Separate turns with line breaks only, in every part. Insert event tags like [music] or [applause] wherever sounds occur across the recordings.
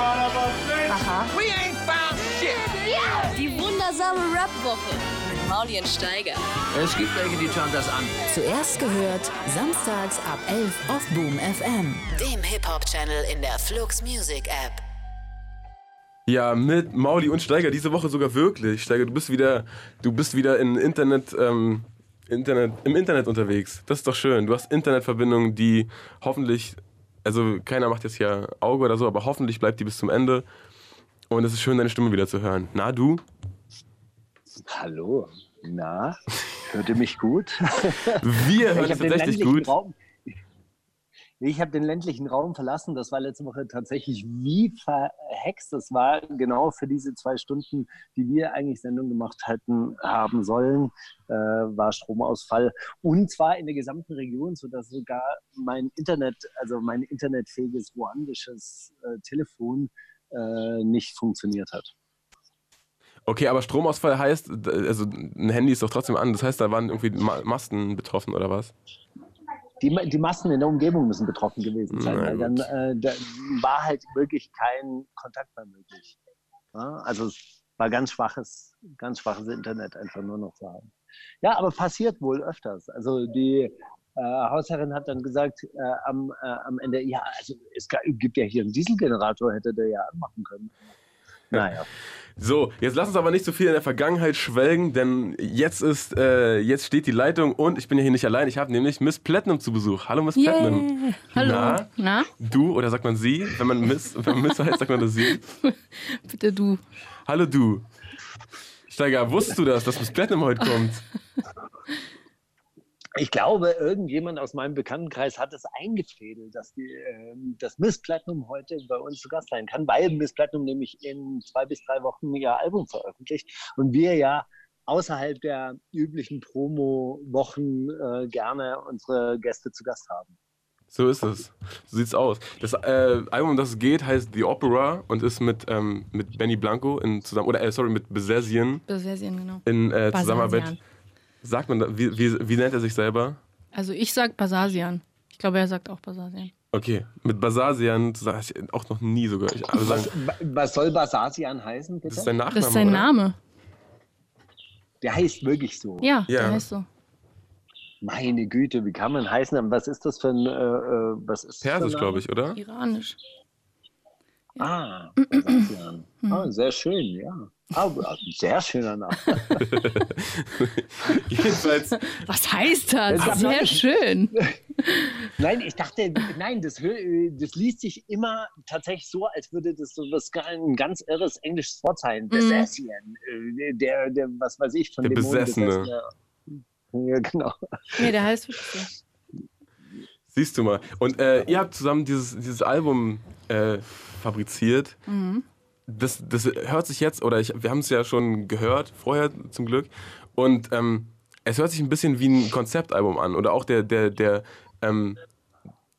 Aha.
We ain't found shit.
Die wundersame Rap-Woche mit Mauli und Steiger.
Es gibt welche, die schauen das an.
Zuerst gehört, samstags ab 11 auf Boom FM.
Dem Hip-Hop-Channel in der Flux Music App.
Ja, mit Mauli und Steiger diese Woche sogar wirklich. Steiger, du bist wieder, du bist wieder in Internet, ähm, Internet, im Internet unterwegs. Das ist doch schön. Du hast Internetverbindungen, die hoffentlich, also keiner macht jetzt hier Auge oder so, aber hoffentlich bleibt die bis zum Ende. Und es ist schön, deine Stimme wieder zu hören. Na, du?
Hallo, na, hört ihr mich gut?
Wir [laughs] hören
den
tatsächlich gut.
Raum. Ich habe den ländlichen Raum verlassen. Das war letzte Woche tatsächlich wie verhext. Das war genau für diese zwei Stunden, die wir eigentlich Sendung gemacht hätten haben sollen, äh, war Stromausfall. Und zwar in der gesamten Region, sodass sogar mein Internet, also mein internetfähiges ruandisches äh, Telefon äh, nicht funktioniert hat.
Okay, aber Stromausfall heißt, also ein Handy ist doch trotzdem an. Das heißt, da waren irgendwie Ma Masten betroffen oder was?
Die, die Masten in der Umgebung müssen betroffen gewesen sein, weil dann äh, da war halt wirklich kein Kontakt mehr möglich. Ja, also es war ganz schwaches, ganz schwaches Internet einfach nur noch zu haben. Ja, aber passiert wohl öfters. Also die äh, Hausherrin hat dann gesagt äh, am, äh, am Ende, ja, also es gibt ja hier einen Dieselgenerator, hätte der ja anmachen können. Naja.
So, jetzt lass uns aber nicht so viel in der Vergangenheit schwelgen, denn jetzt ist, äh, jetzt steht die Leitung und ich bin ja hier nicht allein. Ich habe nämlich Miss Platinum zu Besuch. Hallo Miss Platinum.
Yeah. Hallo.
Na?
Na?
Du oder sagt man sie? Wenn man Miss, wenn man Miss heißt, sagt man das sie. [laughs]
Bitte du.
Hallo du. Steiger, wusstest du das, dass Miss Platinum heute kommt? [laughs]
Ich glaube, irgendjemand aus meinem Bekanntenkreis hat es eingefädelt, dass, die, ähm, dass Miss Platinum heute bei uns zu Gast sein kann, weil Miss Platinum nämlich in zwei bis drei Wochen ihr Album veröffentlicht und wir ja außerhalb der üblichen Promo-Wochen äh, gerne unsere Gäste zu Gast haben.
So ist es. So sieht's aus. Das äh, Album, um das es geht, heißt The Opera und ist mit, ähm, mit Benny Blanco in zusammen oder äh, sorry, mit Besesien
Besesien, genau.
in äh, Zusammenarbeit.
Basasian.
Sagt man, da- wie, wie, wie nennt er sich selber?
Also ich sag Basasian. Ich glaube, er sagt auch Basasian.
Okay, mit Basasian hab ich auch noch nie so gehört. Ich, sagen,
Was, was soll Basasian heißen, bitte?
das ist sein Nachname.
Das ist sein
oder?
Name.
Der heißt wirklich so.
Ja,
Ja.
der heißt so.
Meine Güte, wie kann man heißen? Was ist das für ein, äh, äh, was ist
Persisch, glaube ich, oder?
Iranisch.
Ah, Basasian. [clears throat] Ah, sehr schön, ja. Ah, sehr schöner Name. [laughs]
Jedenfalls,
Was heißt das?
Gab
Sehr schön. [laughs]
Nein, ich dachte, nein, das, das liest sich immer tatsächlich so, als würde das so was, ein ganz irres englisches Wort sein. Besessian. äh, Der, der, was weiß ich, von
Der
Dämonen
Besessene.
besessene. Ja, genau.
Nee, der heißt wirklich so.
siehst du mal. Und äh, ihr habt zusammen dieses, dieses Album äh, fabriziert.
Mhm.
Das, das hört sich jetzt, oder ich, wir haben es ja schon gehört, vorher zum Glück. Und ähm, es hört sich ein bisschen wie ein Konzeptalbum an. Oder auch der, der, der, ähm,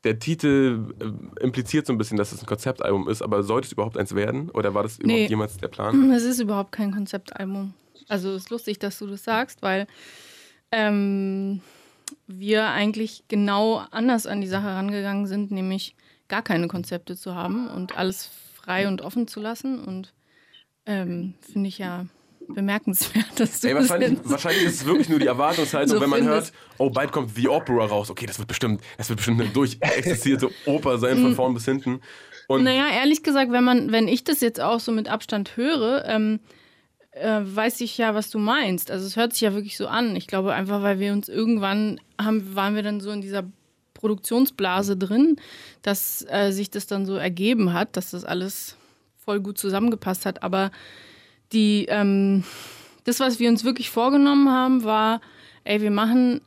der Titel äh, impliziert so ein bisschen, dass es ein Konzeptalbum ist. Aber sollte es überhaupt eins werden? Oder war das überhaupt
Nee.
jemals der Plan?
Es ist überhaupt kein Konzeptalbum. Also es ist lustig, dass du das sagst, weil ähm, wir eigentlich genau anders an die Sache rangegangen sind, nämlich gar keine Konzepte zu haben und alles frei und offen zu lassen. Und ähm, finde ich ja bemerkenswert, dass du
Ey,
das
wahrscheinlich,
jetzt-
wahrscheinlich ist es wirklich nur die Erwartungshaltung,
So
wenn man hört, oh, bald kommt The Opera raus. Okay, das wird bestimmt, das wird bestimmt eine durchexistierte Oper sein, von vorn bis hinten. Und
Naja, ehrlich gesagt, wenn man, wenn ich das jetzt auch so mit Abstand höre, ähm, äh, weiß ich ja, was du meinst. Also es hört sich ja wirklich so an. Ich glaube einfach, weil wir uns irgendwann haben, waren wir dann so in dieser Produktionsblase drin, dass äh, sich das dann so ergeben hat, dass das alles voll gut zusammengepasst hat. Aber die, ähm, das, was wir uns wirklich vorgenommen haben, war, ey, wir machen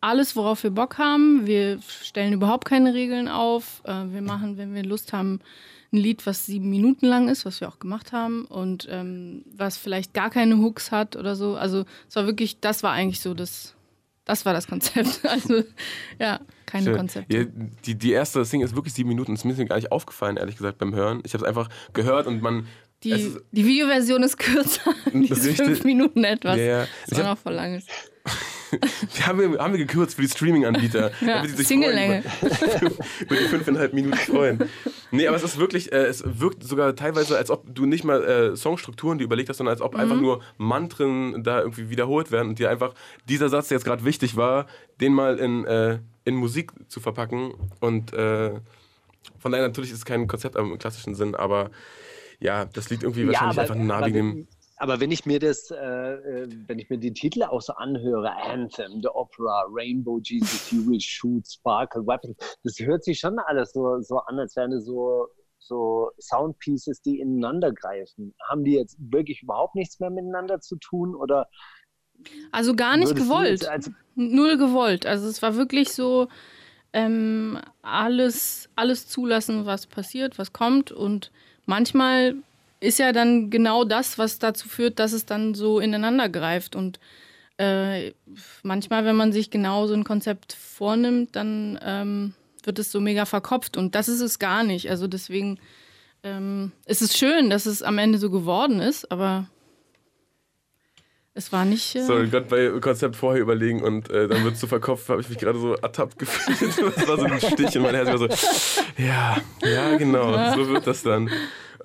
alles, worauf wir Bock haben. Wir stellen überhaupt keine Regeln auf. Äh, wir machen, wenn wir Lust haben, ein Lied, was sieben Minuten lang ist, was wir auch gemacht haben und ähm, was vielleicht gar keine Hooks hat oder so. Also es war wirklich, das war eigentlich so das, das war das Konzept. [laughs] Also ja, keine
Schön.
Konzepte.
Ja, die, die erste Single ist wirklich sieben Minuten. Das ist mir gar nicht aufgefallen, ehrlich gesagt, beim Hören. Ich habe es einfach gehört und man.
Die,
ist,
die Videoversion ist kürzer, die ist fünf Minuten etwas.
Ja, ja.
Das war noch voll lang.
Die [laughs] haben, wir, haben wir gekürzt für die Streaming-Anbieter. [laughs]
Ja, Single-Länge.
Über, [laughs] über die fünfeinhalb Minuten freuen. Nee, aber es ist wirklich, äh, es wirkt sogar teilweise, als ob du nicht mal äh, Songstrukturen dir überlegt hast, sondern als ob
Mhm.
einfach nur Mantren da irgendwie wiederholt werden und dir einfach dieser Satz, der jetzt gerade wichtig war, den mal in, äh, in Musik zu verpacken. Und äh, von daher natürlich ist es kein Konzept im klassischen Sinn, aber ja, das liegt irgendwie wahrscheinlich einfach nah
aber,
wegen dem.
Aber wenn ich mir das, äh, äh, wenn ich mir die Titel auch so anhöre, Anthem, The Opera, Rainbow Jesus, You Will Shoot, Sparkle, Weapon, das hört sich schon alles so, so an, als wären so, so Soundpieces, die ineinander greifen. Haben die jetzt wirklich überhaupt nichts mehr miteinander zu tun oder
Also gar nicht gewollt.
als-
Null gewollt. Also es war wirklich so ähm, alles, alles zulassen, was passiert, was kommt. Und manchmal ist ja dann genau das, was dazu führt, dass es dann so ineinander greift. Und äh, manchmal, wenn man sich genau so ein Konzept vornimmt, dann ähm, wird es so mega verkopft. Und das ist es gar nicht. Also deswegen ähm, ist es schön, dass es am Ende so geworden ist, aber es war nicht. Äh,
Sorry, gerade bei Konzept vorher überlegen und äh, dann wird es so verkopft, habe ich mich gerade so ertappt [laughs] gefühlt. Das war so ein Stich in mein Herz. Ich war so, ja, ja, genau, so wird das dann.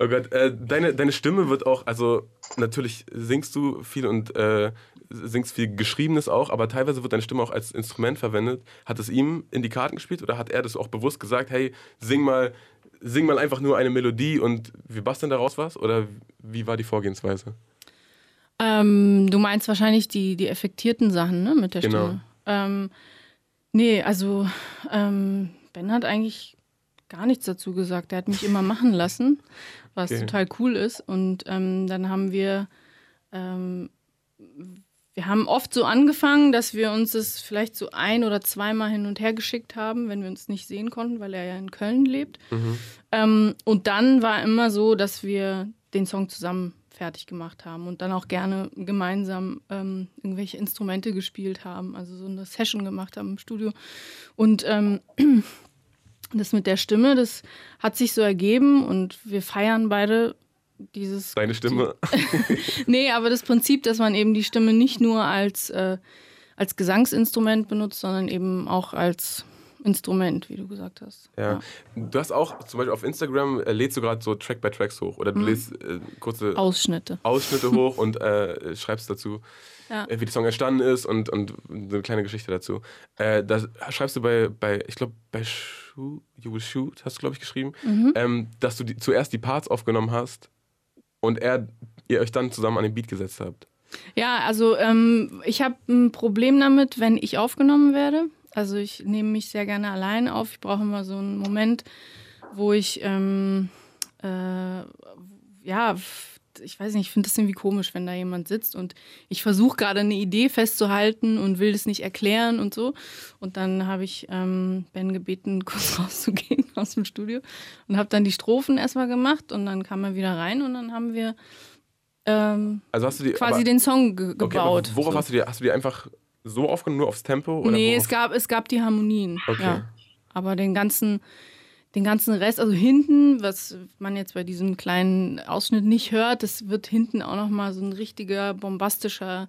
Oh Gott, äh, deine, deine Stimme wird auch, also natürlich singst du viel und äh, singst viel Geschriebenes auch, aber teilweise wird deine Stimme auch als Instrument verwendet. Hat es ihm in die Karten gespielt oder hat er das auch bewusst gesagt, hey, sing mal, sing mal einfach nur eine Melodie und wir basteln daraus was? Oder wie war die Vorgehensweise?
Ähm, du meinst wahrscheinlich die, die effektierten Sachen, ne, mit der
Genau.
Stimme. Ähm, nee, also ähm, Ben hat eigentlich gar nichts dazu gesagt. Er hat mich immer machen lassen, was
Okay.
total cool ist. Und ähm, dann haben wir, ähm, wir haben oft so angefangen, dass wir uns es vielleicht so ein oder zweimal hin und her geschickt haben, wenn wir uns nicht sehen konnten, weil er ja in Köln lebt. Ähm, und dann war immer so, dass wir den Song zusammen fertig gemacht haben und dann auch gerne gemeinsam ähm, irgendwelche Instrumente gespielt haben, also so eine Session gemacht haben im Studio. Und ähm, das mit der Stimme, das hat sich so ergeben und wir feiern beide dieses.
Deine Stimme? [laughs]
Nee, aber das Prinzip, dass man eben die Stimme nicht nur als, äh, als Gesangsinstrument benutzt, sondern eben auch als Instrument, wie du gesagt hast.
Ja. Du hast auch zum Beispiel auf Instagram äh, lädst du gerade so Track by Tracks hoch oder du
Mhm.
lädst äh, kurze
Ausschnitte.
Ausschnitte [laughs] hoch und äh, schreibst dazu,
Ja.
äh, wie der Song entstanden ist und, und eine kleine Geschichte dazu. Äh, da schreibst du bei, bei ich glaube, bei Shoot, You Will Shoot, hast du, glaube ich, geschrieben,
Mhm.
ähm, dass du die, zuerst die Parts aufgenommen hast und er, ihr euch dann zusammen an den Beat gesetzt habt.
Ja, also ähm, ich habe ein Problem damit, wenn ich aufgenommen werde. Also ich nehme mich sehr gerne allein auf. Ich brauche immer so einen Moment, wo ich, ähm, äh, ja, ich weiß nicht, ich finde das irgendwie komisch, wenn da jemand sitzt und ich versuche gerade eine Idee festzuhalten und will das nicht erklären und so. Und dann habe ich ähm, Ben gebeten, [laughs] kurz rauszugehen aus dem Studio und habe dann die Strophen erstmal gemacht und dann kam er wieder rein und dann haben wir ähm,
Also hast du die
quasi
aber,
den Song ge
okay,
gebaut.
worauf
so.
hast du die, hast du die einfach so aufgenommen, nur aufs Tempo? Oder
nee,
worauf?
es gab, es gab die Harmonien.
Okay.
Ja. Aber den ganzen, den ganzen Rest, also hinten, was man jetzt bei diesem kleinen Ausschnitt nicht hört, das wird hinten auch nochmal so ein richtiger bombastischer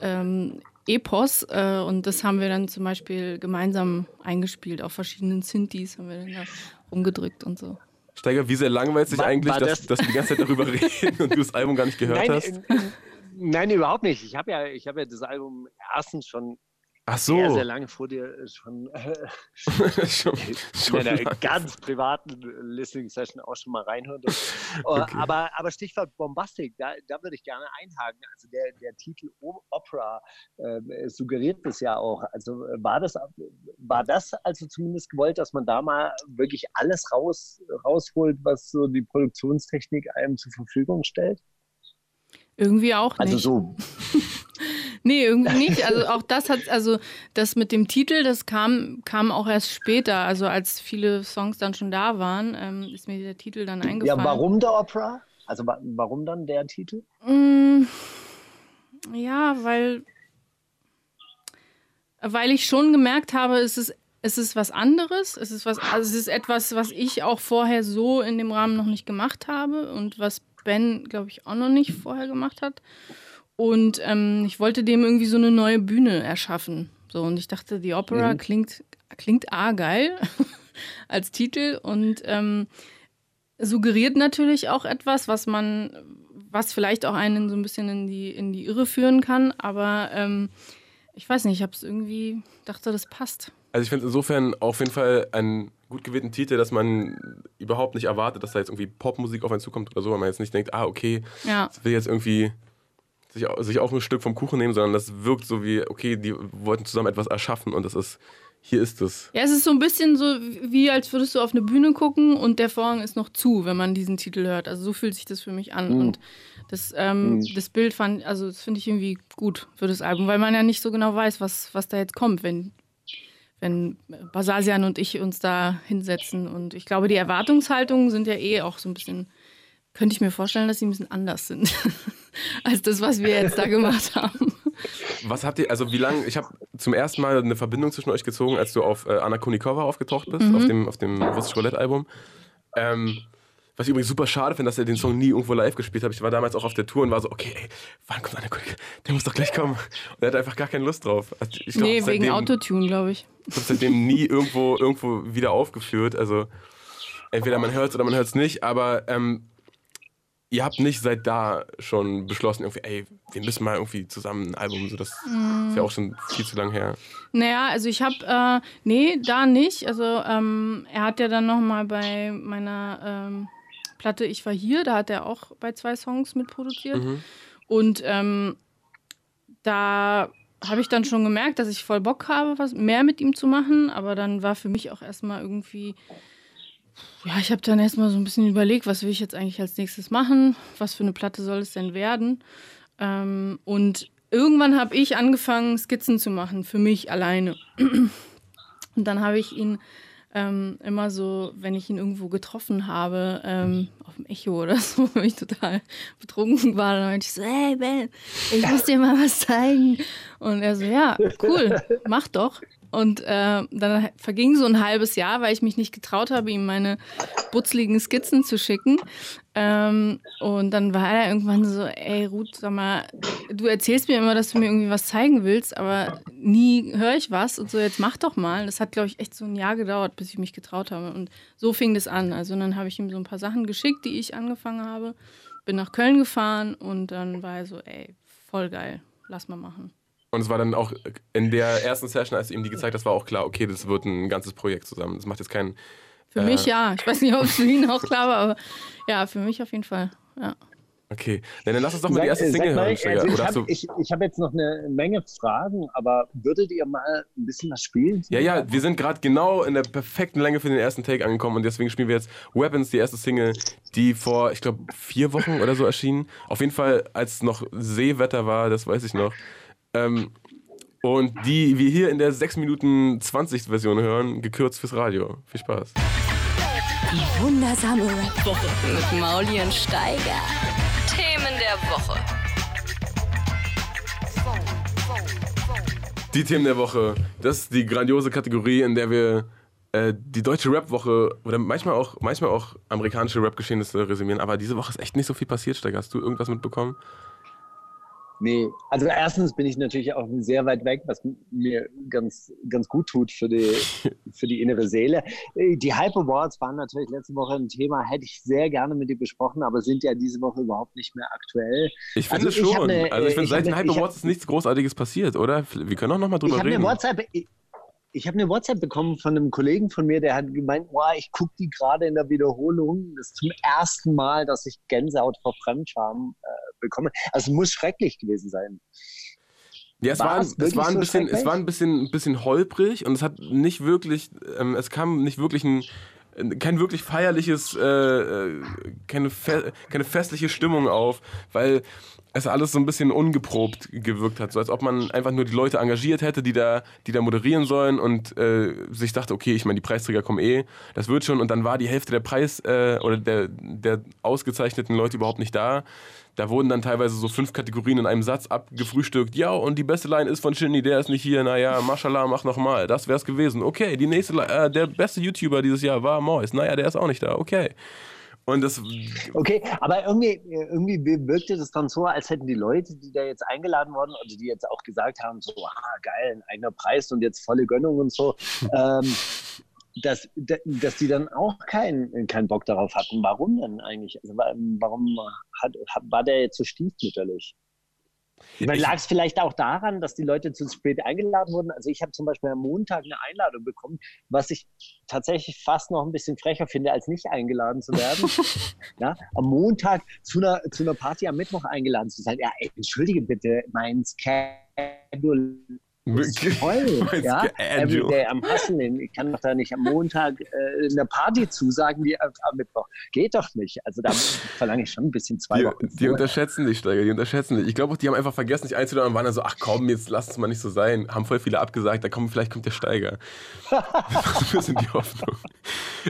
ähm, Epos. Äh, und das haben wir dann zum Beispiel gemeinsam eingespielt auf verschiedenen Synthes, haben wir dann da rumgedrückt und so.
Steiger, wie sehr langweilt sich
War-
eigentlich,
war
dass,
das-
dass wir die ganze Zeit darüber [laughs] reden und du das Album gar nicht gehört
Nein,
hast?
äh, nein, überhaupt nicht. Ich habe ja, ich habe ja das Album erstens schon
Ach so.
sehr, sehr lange vor dir äh, schon, äh, [laughs]
schon,
in
schon
einer
lang.
ganz privaten Listening Session auch schon mal reinhören. [laughs] Oh,
Okay.
aber, aber Stichwort Bombastic, da, da würde ich gerne einhaken. Also der, der Titel Opera äh, suggeriert das ja auch. Also äh, war das, war das also zumindest gewollt, dass man da mal wirklich alles raus, rausholt, was so die Produktionstechnik einem zur Verfügung stellt?
Irgendwie auch
Also
nicht.
so [laughs]
Nee, irgendwie nicht. Also auch das hat, also das mit dem Titel, das kam, kam auch erst später. Also als viele Songs dann schon da waren, ähm, ist mir der Titel dann eingefallen.
Ja, warum der Opera? Also wa warum dann der Titel?
Mm, Ja, weil, weil ich schon gemerkt habe, es ist, es ist was anderes. Es ist, was, also es ist etwas, was ich auch vorher so in dem Rahmen noch nicht gemacht habe und was Ben, glaube ich, auch noch nicht vorher gemacht hat. Und ähm, ich wollte dem irgendwie so eine neue Bühne erschaffen. So, und ich dachte, die Opera klingt, klingt A geil [laughs] als Titel und ähm, suggeriert natürlich auch etwas, was man, was vielleicht auch einen so ein bisschen in die, in die Irre führen kann. Aber ähm, ich weiß nicht, ich habe es irgendwie, dachte, das passt.
Also ich finde insofern auf jeden Fall einen gut gewählten Titel, dass man überhaupt nicht erwartet, dass da jetzt irgendwie Popmusik auf einen zukommt oder so, weil man jetzt nicht denkt, ah, okay,
Ja.
das will jetzt irgendwie sich, sich auch ein Stück vom Kuchen nehmen, sondern das wirkt so wie, okay, die wollten zusammen etwas erschaffen und das ist, hier ist es.
Ja, es ist so ein bisschen so, wie als würdest du auf eine Bühne gucken und der Vorhang ist noch zu, wenn man diesen Titel hört. Also so fühlt sich das für mich an. Und das, ähm, das Bild fand, also das finde ich irgendwie gut für das Album, weil man ja nicht so genau weiß, was, was da jetzt kommt, wenn, wenn Basasian und ich uns da hinsetzen. Und ich glaube, die Erwartungshaltungen sind ja eh auch so ein bisschen, könnte ich mir vorstellen, dass sie ein bisschen anders sind [laughs] als das, was wir jetzt da gemacht [laughs] haben.
Was habt ihr, also wie lange, ich habe zum ersten Mal eine Verbindung zwischen euch gezogen, als du auf äh, Anna Kunikova aufgetaucht bist,
Mhm.
auf dem, auf dem Russisch Roulette-Album. Ähm, was ich übrigens super schade finde, dass er den Song nie irgendwo live gespielt hat. Ich war damals auch auf der Tour und war so, okay, ey, wann kommt Anna Kunikova? Der muss doch gleich kommen. Und er hat einfach gar keine Lust drauf. Also ich glaub,
nee, wegen
seitdem-
Autotune, glaube ich.
Ich habe seitdem nie irgendwo, irgendwo wieder aufgeführt. Also entweder man hört es oder man hört es nicht, aber ähm, ihr habt nicht seit da schon beschlossen, irgendwie, ey, wir müssen mal irgendwie zusammen ein Album, so das ist ja auch schon viel zu lang her.
Naja, also ich habe, äh, nee, da nicht. Also ähm, er hat ja dann noch mal bei meiner ähm, Platte Ich war hier, da hat er auch bei zwei Songs mitproduziert. Und ähm, da habe ich dann schon gemerkt, dass ich voll Bock habe, was mehr mit ihm zu machen. Aber dann war für mich auch erstmal irgendwie, ja, ich habe dann erstmal so ein bisschen überlegt, was will ich jetzt eigentlich als nächstes machen? Was für eine Platte soll es denn werden? Ähm, und irgendwann habe ich angefangen, Skizzen zu machen, für mich alleine. [clears throat] Und dann habe ich ihn ähm, immer so, wenn ich ihn irgendwo getroffen habe, ähm, auf dem Echo oder [laughs] so, wenn ich total betrunken war, dann meinte ich so, hey Ben, ich [laughs] muss dir mal was zeigen. Und er so, ja, cool, mach doch. Und äh, dann verging so ein halbes Jahr, weil ich mich nicht getraut habe, ihm meine butzligen Skizzen zu schicken. Ähm, und dann war er irgendwann so, ey Ruth, sag mal, du erzählst mir immer, dass du mir irgendwie was zeigen willst, aber nie höre ich was und so, jetzt mach doch mal. Das hat, glaube ich, echt so ein Jahr gedauert, bis ich mich getraut habe. Und so fing das an. Also dann habe ich ihm so ein paar Sachen geschickt, die ich angefangen habe, bin nach Köln gefahren und dann war er so, ey, voll geil, lass mal machen.
Und es war dann auch in der ersten Session, als du ihm die gezeigt hast, war auch klar, okay, das wird ein ganzes Projekt zusammen. Das macht jetzt keinen.
Für
Äh.
mich ja. Ich weiß nicht, ob es für ihn auch klar war, aber ja, für mich auf jeden Fall. Ja.
Okay. Na, dann lass uns doch mal die erste
Sag-
Single
sag mal,
hören, Steiger.
also ich habe
du.
ich, ich hab jetzt noch eine Menge Fragen, aber würdet ihr mal ein bisschen was spielen?
Ja, ja, wir sind gerade genau in der perfekten Länge für den ersten Take angekommen und deswegen spielen wir jetzt Weapons, die erste Single, die vor, ich glaube, vier Wochen oder so erschien. Auf jeden Fall, als noch Seewetter war, das weiß ich noch. Ähm, und die wir hier in der 6 Minuten 20 Version hören, gekürzt fürs Radio. Viel Spaß.
Die wundersame Rap-Woche mit Mauli und Steiger.
Themen der Woche.
Die Themen der Woche. Das ist die grandiose Kategorie, in der wir äh, die deutsche Rap-Woche oder manchmal auch, manchmal auch amerikanische Rap-Geschehnisse resümieren. Aber diese Woche ist echt nicht so viel passiert, Steiger. Hast du irgendwas mitbekommen?
Nee, also erstens bin ich natürlich auch sehr weit weg, was mir ganz, ganz gut tut für die, [laughs] für die innere Seele. Äh, Die Hype Awards waren natürlich letzte Woche ein Thema, hätte ich sehr gerne mit dir besprochen, aber sind ja diese Woche überhaupt nicht mehr aktuell.
Ich finde
Also
schon.
hab ne,
also ich finde, seit den Hype Awards ist nichts Großartiges passiert, oder? Wir können auch noch mal drüber
Ich
reden.
eine WhatsApp. Ich, habe eine WhatsApp bekommen von einem Kollegen von mir, der hat gemeint, boah, ich gucke die gerade in der Wiederholung. Das ist zum ersten Mal, dass ich Gänsehaut vor Fremdscham äh, bekomme. Also es muss schrecklich gewesen sein.
Ja, es
War
war,
es
war ein
so
bisschen, es war ein bisschen, ein bisschen holprig und es hat nicht wirklich, ähm, es kam nicht wirklich ein, kein wirklich feierliches, äh, äh, keine, fe keine festliche Stimmung auf, weil es alles so ein bisschen ungeprobt gewirkt hat, so als ob man einfach nur die Leute engagiert hätte, die da, die da moderieren sollen und äh, sich dachte, okay, ich meine, die Preisträger kommen eh, das wird schon und dann war die Hälfte der Preis äh, oder der, der ausgezeichneten Leute überhaupt nicht da. Da wurden dann teilweise so fünf Kategorien in einem Satz abgefrühstückt. Ja, und die beste Line ist von Shindy, der ist nicht hier. Naja, mashallah, mach nochmal. Das wär's gewesen. Okay, die nächste, äh, der beste YouTuber dieses Jahr war Mois. Naja, der ist auch nicht da. Okay. Und das.
Okay, aber irgendwie, irgendwie wirkte das dann so, als hätten die Leute, die da jetzt eingeladen wurden oder die jetzt auch gesagt haben, so, ah, geil, ein eigener Preis und jetzt volle Gönnung und so, [laughs] ähm, dass, dass die dann auch keinen keinen Bock darauf hatten. Warum denn eigentlich? Also warum hat, war der jetzt so stiefmütterlich? Lag es vielleicht auch daran, dass die Leute zu spät eingeladen wurden? Also ich habe zum Beispiel am Montag eine Einladung bekommen, was ich tatsächlich fast noch ein bisschen frecher finde, als nicht eingeladen zu werden. [laughs] ja, am Montag zu einer, zu einer Party am Mittwoch eingeladen zu sein. Ja, ey, entschuldige bitte, mein Schedule Voll, [laughs] ja. Everyday am Hustlen. Ich kann doch da nicht am Montag äh, eine Party zusagen, die am Mittwoch. Geht doch nicht. Also da verlange ich schon ein bisschen zwei
die,
Wochen.
Die unterschätzen dich, Steiger, die unterschätzen dich. Ich glaube auch, die haben einfach vergessen, dich einzuladen und waren dann so, ach komm, jetzt lass es mal nicht so sein. Haben voll viele abgesagt, da kommt, vielleicht kommt der Steiger. [laughs] [laughs] das ist ein bisschen die Hoffnung.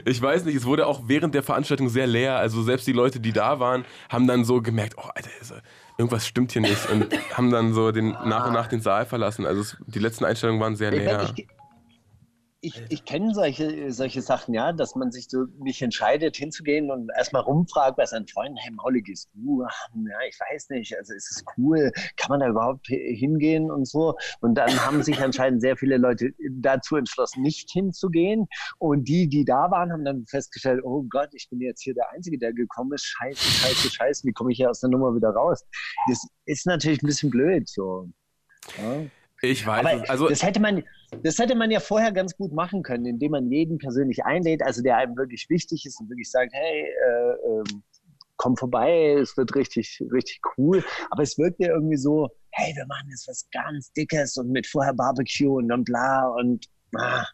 Ich weiß nicht, es wurde auch während der Veranstaltung sehr leer. Also selbst die Leute, die da waren, haben dann so gemerkt, oh Alter, ist er irgendwas stimmt hier nicht und [laughs] haben dann so den, nach und nach den Saal verlassen. Also es, die letzten Einstellungen waren sehr leer.
Ich, ich, ich kenne solche, solche Sachen, ja, dass man sich so nicht entscheidet, hinzugehen und erstmal rumfragt bei seinen Freunden, hey Mauli, gehst du? Ja, ich weiß nicht, also ist es cool, kann man da überhaupt hingehen und so? Und dann haben sich anscheinend sehr viele Leute dazu entschlossen, nicht hinzugehen. Und die, die da waren, haben dann festgestellt, oh Gott, ich bin jetzt hier der Einzige, der gekommen ist. Scheiße, scheiße, scheiße, wie komme ich hier aus der Nummer wieder raus? Das ist natürlich ein bisschen blöd so. Ja.
Ich weiß.
Aber also, das hätte man, das hätte man ja vorher ganz gut machen können, indem man jeden persönlich einlädt, also der einem wirklich wichtig ist und wirklich sagt, hey, äh, äh, komm vorbei, es wird richtig, richtig cool. Aber es wirkt ja irgendwie so, hey, wir machen jetzt was ganz Dickes und mit vorher Barbecue und dann bla und ah,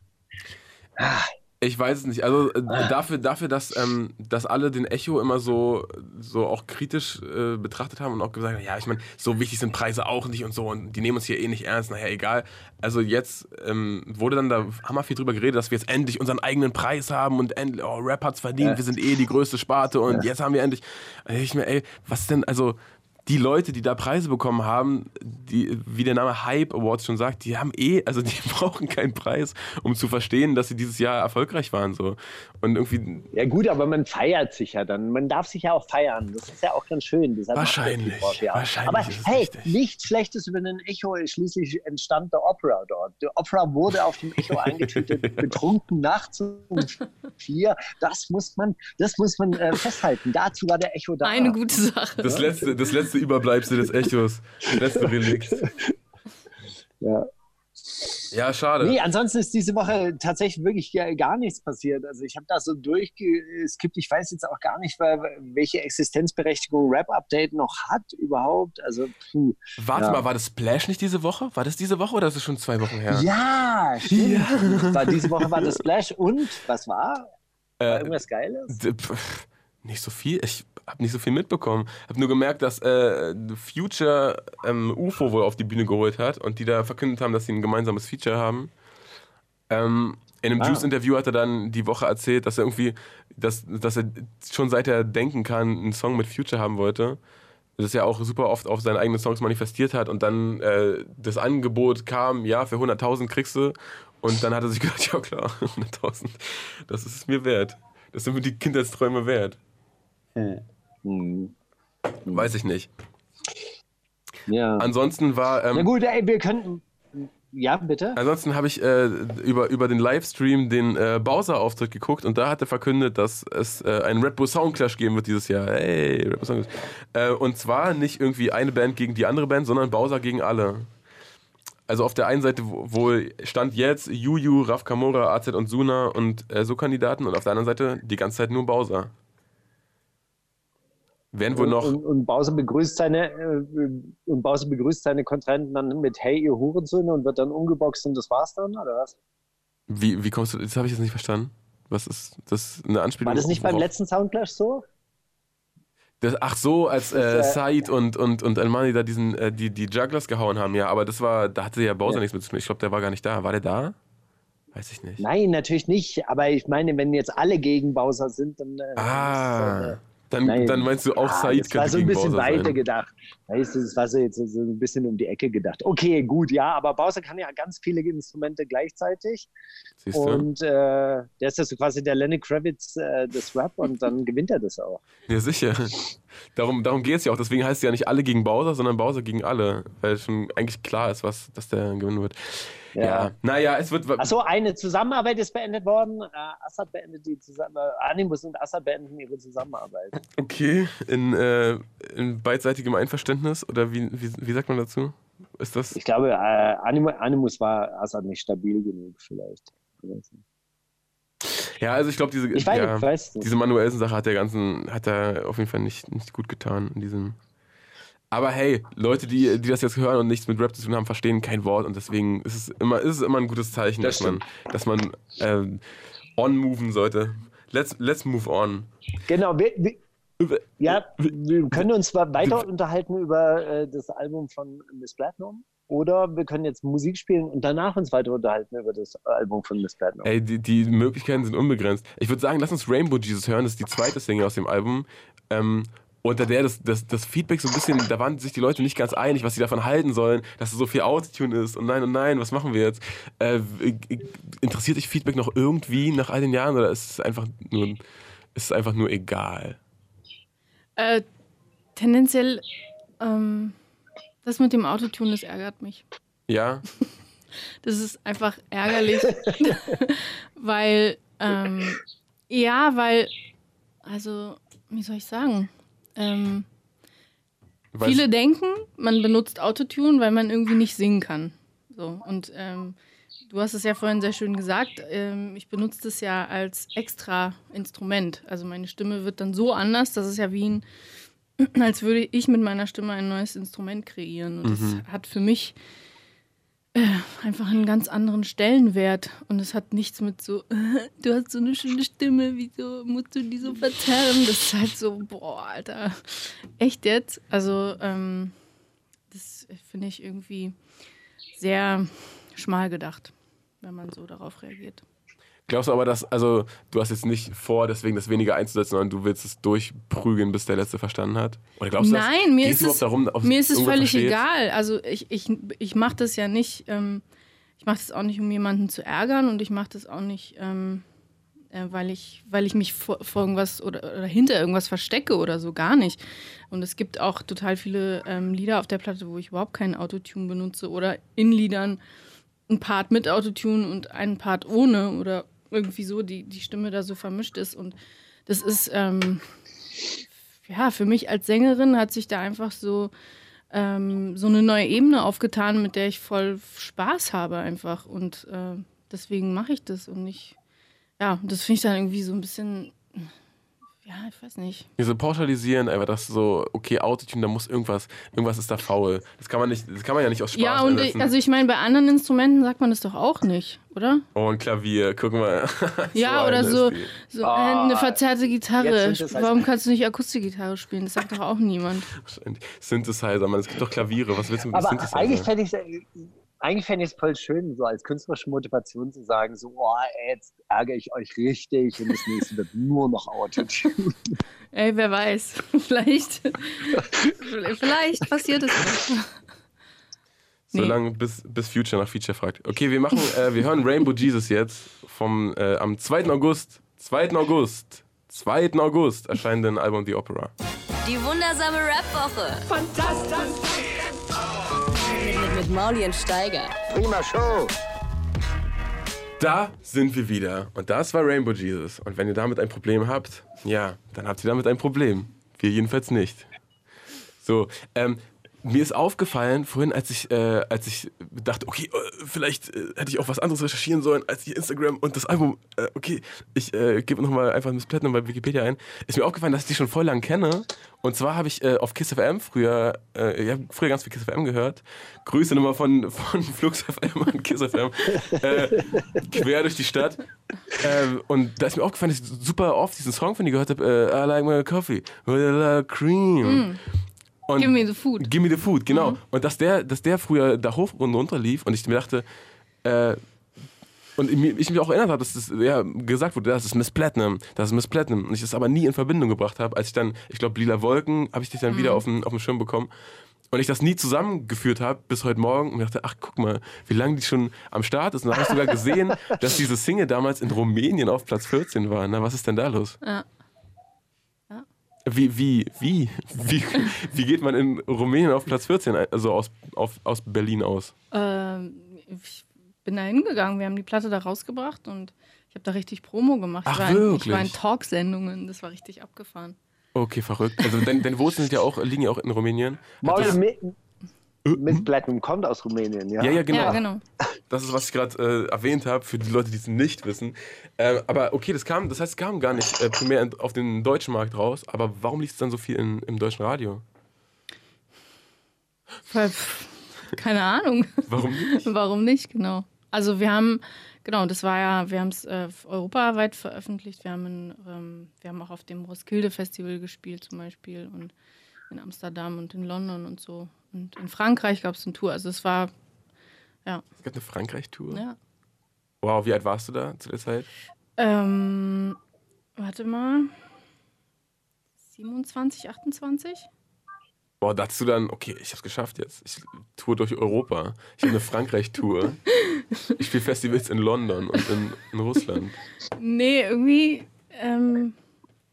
ah, ich weiß es nicht. Also äh, ah. dafür, dafür dass, ähm, dass alle den Echo immer so, so auch kritisch äh, betrachtet haben und auch gesagt haben, ja, ich meine, so wichtig sind Preise auch nicht und so und die nehmen uns hier eh nicht ernst, naja, egal. Also jetzt ähm, wurde dann da hammer viel drüber geredet, dass wir jetzt endlich unseren eigenen Preis haben und endlich, oh, Rap hat's verdient, ja. wir sind eh die größte Sparte und jetzt haben wir endlich. Ich mir, ey, was denn, also die Leute, die da Preise bekommen haben, die, wie der Name Hype Awards schon sagt, die haben eh, also die [laughs] brauchen keinen Preis, um zu verstehen, dass sie dieses Jahr erfolgreich waren. So. Und irgendwie.
Ja, gut, aber man feiert sich ja dann. Man darf sich ja auch feiern. Das ist ja auch ganz schön.
wahrscheinlich.
ja.
wahrscheinlich
aber hey, richtig. nichts Schlechtes über den Echo. Schließlich entstand der Opera dort. Der Opera wurde auf dem Echo eingetütet, [laughs] betrunken nachts um vier. Das muss man, das muss man äh, festhalten. Dazu war der Echo da.
Eine gute Sache.
Das letzte, das letzte Überbleibsel des Echos. Letzte Relikt.
Ja.
Ja, schade.
Nee, ansonsten ist diese Woche tatsächlich wirklich gar nichts passiert. Also ich habe da so durchgeskippt. Ich weiß jetzt auch gar nicht, welche Existenzberechtigung Rap Update noch hat überhaupt. Also, puh,
Warte ja. mal, war das Splash nicht diese Woche? War das diese Woche oder ist es schon zwei Wochen her?
Ja, stimmt. Ja. War, diese Woche war das Splash und was war? War äh, irgendwas Geiles?
Nicht so viel. Ich habe nicht so viel mitbekommen. Habe nur gemerkt, dass äh, Future ähm, UFO wohl auf die Bühne geholt hat und die da verkündet haben, dass sie ein gemeinsames Feature haben. Ähm, in einem ah. Juice-Interview hat er dann die Woche erzählt, dass er irgendwie, dass, dass er schon seit er denken kann, einen Song mit Future haben wollte. Das ja auch super oft auf seine eigenen Songs manifestiert hat und dann äh, das Angebot kam, ja, für 100.000 kriegst du. Und dann hat er sich [laughs] gedacht, ja klar, 100.000, das ist es mir wert. Das sind mir die Kindheitsträume wert. Hm. Hm. Weiß ich nicht.
Ja.
Ansonsten war.
Ähm, Na gut, ey, wir könnten. Ja, bitte.
Ansonsten habe ich äh, über, über den Livestream den äh, Bowser-Auftritt geguckt und da hat er verkündet, dass es äh, einen Red Bull Soundclash geben wird dieses Jahr. Hey, Red Bull Soundclash. Äh, und zwar nicht irgendwie eine Band gegen die andere Band, sondern Bowser gegen alle. Also auf der einen Seite wohl stand jetzt Juju, Raf Kamora, AZ und Suna und äh, so Kandidaten und auf der anderen Seite die ganze Zeit nur Bowser. Werden wohl noch.
Und, und, Bowser begrüßt seine äh, und Bowser begrüßt seine Kontrahenten dann mit Hey, ihr Hurensöhne und wird dann umgeboxt und das war's dann, oder was?
Wie, wie kommst du, das habe ich jetzt nicht verstanden. Was ist das eine Anspielung?
War das nicht beim letzten Soundclash so?
Das, ach so, als äh, Said und, und, und Almani da diesen, äh, die, die Jugglers gehauen haben, ja, aber das war, da hatte ja Bowser ja. nichts mit zu tun. Ich glaube, der war gar nicht da. War der da? Weiß ich nicht.
Nein, natürlich nicht. Aber ich meine, wenn jetzt alle gegen Bowser sind, dann.
Äh, ah. Dann,
Nein.
dann meinst du auch
Ah,
Said
das war so ein bisschen
Bowser
weiter
sein.
gedacht. Weißt du, das war so jetzt so ein bisschen um die Ecke gedacht. Okay, gut, ja, aber Bowser kann ja ganz viele Instrumente gleichzeitig.
Siehst du?
Und äh, der ist ja so quasi der Lenny Kravitz äh, des Rap und dann [laughs] gewinnt er das auch.
Ja, sicher. Darum, darum geht es ja auch. Deswegen heißt es ja nicht alle gegen Bowser, sondern Bowser gegen alle. Weil schon eigentlich klar ist, was, dass der gewinnen wird. Ja.
Ja.
Naja, es wird.
Achso, eine Zusammenarbeit ist beendet worden. Äh, Assad beendet die Zusammenarbeit. Animus und Assad beenden ihre Zusammenarbeit.
Okay, in, äh, in beidseitigem Einverständnis oder wie, wie, wie sagt man dazu? Ist das?
Ich glaube, äh, Animus, war Assad nicht stabil genug, vielleicht.
Ja, also ich glaube, diese,
Ich weiß,
ja,
ich weiß nicht.
diese Manuelsen-Sache hat der ganzen, hat er auf jeden Fall nicht, nicht gut getan in diesem. Aber hey, Leute, die, die das jetzt hören und nichts mit Rap zu tun haben, verstehen kein Wort und deswegen ist es immer, ist es immer ein gutes Zeichen,
Das
dass man, dass man ähm, on-moven sollte. Let's, let's move on.
Genau, wir, wir, ja, wir können uns zwar weiter unterhalten über äh, das Album von Miss Platinum oder wir können jetzt Musik spielen und danach uns weiter unterhalten über das Album von Miss Platinum.
Ey, die, die Möglichkeiten sind unbegrenzt. Ich würde sagen, lass uns Rainbow Jesus hören. Das ist die zweite Single aus dem Album. Ähm, unter der das, das, das Feedback so ein bisschen, da waren sich die Leute nicht ganz einig, was sie davon halten sollen, dass es so viel Autotune ist und nein und nein, was machen wir jetzt? Äh, interessiert dich Feedback noch irgendwie nach all den Jahren oder ist es einfach nur, ist es einfach nur egal?
Äh, tendenziell, ähm, das mit dem Autotune, das ärgert mich.
Ja? [laughs]
Das ist einfach ärgerlich, [laughs] weil, ähm, ja, weil, also, wie soll ich sagen? Ähm, viele denken, man benutzt Autotune, weil man irgendwie nicht singen kann. So, und ähm, du hast es ja vorhin sehr schön gesagt, ähm, ich benutze das ja als extra Instrument. Also meine Stimme wird dann so anders, dass es ja wie ein, [clears throat] als würde ich mit meiner Stimme ein neues Instrument kreieren. Und
Mhm.
das hat für mich äh, einfach einen ganz anderen Stellenwert. Und es hat nichts mit so, [laughs] du hast so eine schöne Stimme, wieso musst du die so verzerren? Das ist halt so, boah, Alter, echt jetzt? Also, ähm, das finde ich irgendwie sehr schmal gedacht, wenn man so darauf reagiert.
Glaubst du aber, dass, also du hast jetzt nicht vor, deswegen das weniger einzusetzen, sondern du willst es durchprügeln, bis der Letzte verstanden hat? Oder glaubst du,
Nein, mir ist, es,
darum,
mir ist es völlig
versteht?
egal. Also ich, ich, ich mache das ja nicht, ähm, ich mache das auch nicht, um jemanden zu ärgern und ich mache das auch nicht, ähm, äh, weil, ich, weil ich mich vor, vor irgendwas oder, oder hinter irgendwas verstecke oder so, gar nicht. Und es gibt auch total viele ähm, Lieder auf der Platte, wo ich überhaupt keinen Autotune benutze oder in Liedern ein Part mit Autotune und einen Part ohne oder irgendwie so die, die Stimme da so vermischt ist. Und das ist, ähm, ja, für mich als Sängerin hat sich da einfach so, ähm, so eine neue Ebene aufgetan, mit der ich voll Spaß habe einfach. Und äh, deswegen mache ich das. Und ich, ja, das finde ich dann irgendwie so ein bisschen, ja, ich weiß nicht.
Diese pauschalisieren, einfach das so, okay, Autotune, da muss irgendwas, irgendwas ist da faul. Das kann man nicht, das kann man ja nicht aus Spaß
ja, und ich, also ich meine, bei anderen Instrumenten sagt man das doch auch nicht, oder?
Oh, ein Klavier, guck mal. [laughs]
Ja,
So
oder so, so
Ah,
äh, eine verzerrte Gitarre. Warum kannst du nicht Akustikgitarre spielen? Das sagt doch auch niemand.
Wahrscheinlich. Synthesizer, man, es gibt doch Klaviere, was willst du mit
Aber
Synthesizer?
eigentlich fände ich eigentlich fände ich es voll schön, so als künstlerische Motivation zu sagen, so, oh, ey, jetzt ärgere ich euch richtig und das nächste wird nur noch Autotune.
Ey, wer weiß. [laughs] Vielleicht, [laughs] vielleicht passiert es auch. [laughs] Nee.
Solange bis, bis Future nach Feature fragt. Okay, wir machen, äh, wir hören Rainbow Jesus jetzt vom äh, am 2. August, 2. August, 2. August erscheinenden Album The Opera.
Die wundersame Rap-Woche. Fantastisch. Mit, mit Mauli und Steiger.
Prima Show.
Da sind wir wieder. Und das war Rainbow Jesus. Und wenn ihr damit ein Problem habt, ja, dann habt ihr damit ein Problem. Wir jedenfalls nicht. So, ähm, mir ist aufgefallen vorhin, als ich, äh, als ich dachte, okay, äh, vielleicht äh, hätte ich auch was anderes recherchieren sollen als hier Instagram und das Album. Äh, okay, ich äh, gebe nochmal einfach Miss Platinum bei Wikipedia ein. Ist mir aufgefallen, dass ich die schon voll lang kenne. Und zwar habe ich äh, auf Kiss FM früher, äh, ich habe früher ganz viel Kiss FM gehört. Grüße nochmal von, von [laughs] Flux FM und Kiss FM. quer durch die Stadt. Ähm, und da ist mir aufgefallen, dass ich super oft diesen Song von dir gehört habe, I like my coffee with a lot cream. Und
Give me the food.
Give me the food, genau. Und dass der, dass der früher da hoch und runter lief und ich mir dachte, äh, Und ich mich auch erinnert habe, dass das ja, gesagt wurde, das ist Miss Platinum, das ist Miss Platinum. Und ich das aber nie in Verbindung gebracht habe. Als ich dann, ich glaube, Lila Wolken, habe ich dich dann mhm. wieder auf dem, auf dem Schirm bekommen. Und ich das nie zusammengeführt habe bis heute Morgen und mir dachte, ach guck mal, wie lange die schon am Start ist. Und dann habe ich sogar gesehen, [laughs] dass diese Single damals in Rumänien auf Platz 14 war. Na, was ist denn da los? Ja. Wie, wie, wie, wie, wie geht man in Rumänien auf Platz 14, also aus, auf, aus Berlin aus?
Ähm, ich bin da hingegangen. Wir haben die Platte da rausgebracht und ich habe da richtig Promo gemacht.
Ach,
ich, war
wirklich?
In, ich war in Talksendungen. Das war richtig abgefahren.
Okay, verrückt. Also deine, deine Wurzeln sind ja auch, liegen ja auch in Rumänien.
Miss Platinum kommt aus Rumänien, ja?
Ja, ja, genau.
Ja, genau.
Das ist, was ich gerade äh, erwähnt habe, für die Leute, die es nicht wissen. Äh, aber okay, das kam, das heißt, es kam gar nicht äh, primär auf den deutschen Markt raus. Aber warum liegt es dann so viel in, im deutschen Radio?
Weil, keine Ahnung. [laughs]
Warum nicht?
warum nicht, genau. Also wir haben, genau, das war ja, wir haben es äh, europaweit veröffentlicht. Wir haben, in, ähm, wir haben auch auf dem Roskilde Festival gespielt zum Beispiel und in Amsterdam und in London und so. Und in Frankreich gab es eine Tour. Also es war, ja.
Es gab eine Frankreich-Tour?
Ja.
Wow, wie alt warst du da zu der Zeit?
Ähm, warte mal. 27, 28?
Boah, dazu dann, okay, ich hab's geschafft jetzt. Ich tour durch Europa. Ich habe eine Frankreich-Tour. Ich spiele Festivals in London und in, in Russland.
Nee, irgendwie, ähm,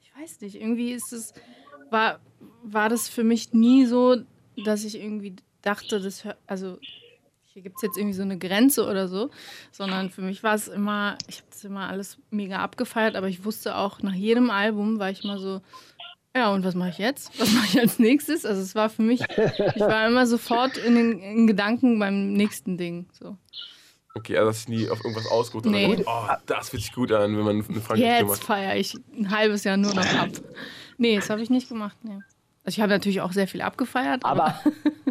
ich weiß nicht, irgendwie ist es, war, war das für mich nie so, dass ich irgendwie dachte, das also hier gibt es jetzt irgendwie so eine Grenze oder so, sondern für mich war es immer, ich habe das immer alles mega abgefeiert, aber ich wusste auch, nach jedem Album war ich mal so, ja, und was mache ich jetzt? Was mache ich als nächstes? Also es war für mich, ich war immer sofort in den in Gedanken beim nächsten Ding. So.
Okay, also dass ich nie auf irgendwas ausgeruht.
Nee.
Oh, das fühlt sich gut an, wenn man eine Frankreich
Jetzt feiere ich ein halbes Jahr nur noch ab. Nee, das habe ich nicht gemacht. Nee. Also ich habe natürlich auch sehr viel abgefeiert. Aber, aber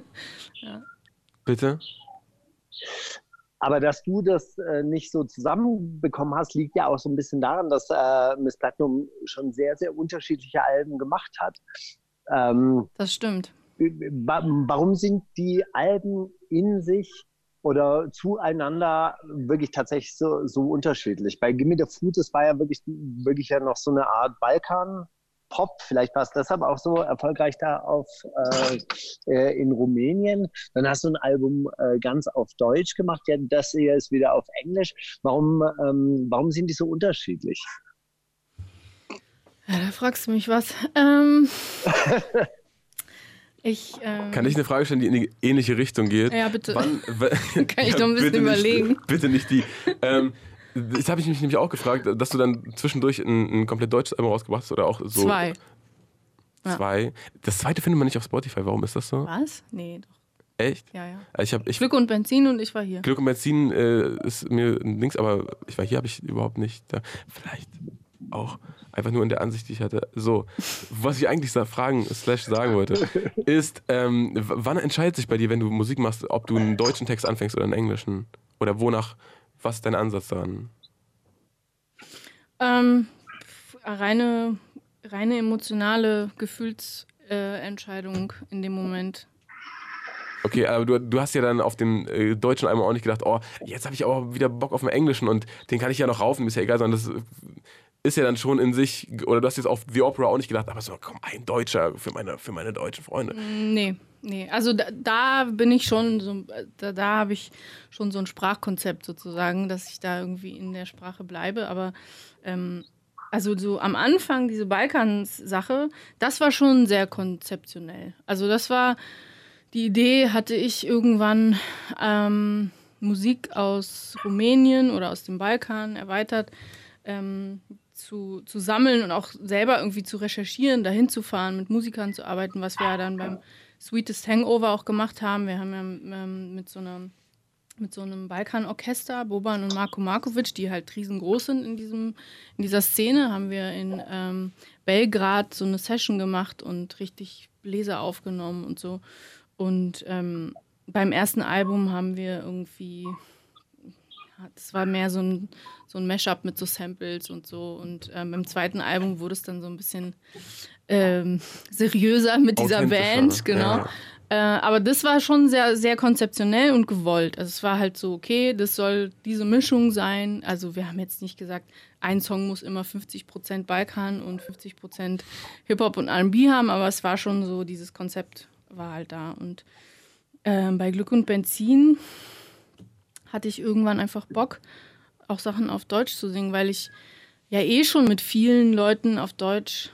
[laughs]
ja. Bitte?
Aber dass du das äh, nicht so zusammenbekommen hast, liegt ja auch so ein bisschen daran, dass äh, Miss Platinum schon sehr, sehr unterschiedliche Alben gemacht hat.
Ähm, das stimmt.
Warum sind die Alben in sich oder zueinander wirklich tatsächlich so, so unterschiedlich? Bei Gimme the Food, das war ja wirklich, wirklich ja noch so eine Art Balkan- Pop. Vielleicht war es deshalb auch so erfolgreich da auf, äh, äh, in Rumänien. Dann hast du ein Album äh, ganz auf Deutsch gemacht. Ja, das hier ist wieder auf Englisch. Warum, ähm, warum sind die so unterschiedlich?
Ja, da fragst du mich was. Ähm, [laughs] ich, ähm,
Kann ich eine Frage stellen, die in die ähnliche Richtung geht?
Ja, bitte.
Wann, [laughs]
Kann ich [laughs] ja, doch ein bisschen überlegen.
Nicht, bitte nicht die. Das habe ich mich nämlich auch gefragt, dass du dann zwischendurch ein, ein komplett deutsches Album rausgebracht hast oder auch so.
Zwei.
Zwei. Ja. Das zweite findet man nicht auf Spotify. Warum ist das so?
Was? Nee, doch.
Echt?
Ja, ja.
Ich hab, ich,
Glück und Benzin und ich war hier.
Glück und Benzin äh, ist mir links, aber ich war hier, habe ich überhaupt nicht. Da. Vielleicht auch einfach nur in der Ansicht, die ich hatte. So, was ich eigentlich fragen slash sagen wollte, ist, ähm, wann entscheidet sich bei dir, wenn du Musik machst, ob du einen deutschen Text anfängst oder einen englischen? Oder wonach was ist dein Ansatz daran?
Ähm, reine, reine emotionale Gefühlsentscheidung äh, in dem Moment.
Okay, aber du, du hast ja dann auf dem äh, deutschen Album auch nicht gedacht, oh, jetzt habe ich auch wieder Bock auf den englischen und den kann ich ja noch raufen, ist ja egal, sondern das ist ja dann schon in sich, oder du hast jetzt auf The Opera auch nicht gedacht, aber so, komm, ein Deutscher für meine, für meine deutschen Freunde.
Nee, nee. Also da, da bin ich schon so, da, da habe ich schon so ein Sprachkonzept sozusagen, dass ich da irgendwie in der Sprache bleibe. Aber ähm, also so am Anfang, diese Balkans-Sache, das war schon sehr konzeptionell. Also das war, die Idee hatte ich irgendwann ähm, Musik aus Rumänien oder aus dem Balkan erweitert. Ähm, zu, zu sammeln und auch selber irgendwie zu recherchieren, dahin zu fahren, mit Musikern zu arbeiten, was wir ja dann beim Sweetest Hangover auch gemacht haben. Wir haben ja ähm, mit so einem mit so einem Balkanorchester, Boban und Marko Markovic, die halt riesengroß sind in, diesem, in dieser Szene, haben wir in ähm, Belgrad so eine Session gemacht und richtig Bläser aufgenommen und so. Und ähm, beim ersten Album haben wir irgendwie das war mehr so ein, so ein Mashup mit so Samples und so. Und ähm, beim zweiten Album wurde es dann so ein bisschen ähm, seriöser mit dieser Band, genau. Ja. Äh, aber das war schon sehr, sehr konzeptionell und gewollt. Also es war halt so, okay, das soll diese Mischung sein. Also wir haben jetzt nicht gesagt, ein Song muss immer 50% Balkan und 50% Hip-Hop und R&B haben, aber es war schon so, dieses Konzept war halt da. Und äh, bei Glück und Benzin hatte ich irgendwann einfach Bock, auch Sachen auf Deutsch zu singen, weil ich ja eh schon mit vielen Leuten auf Deutsch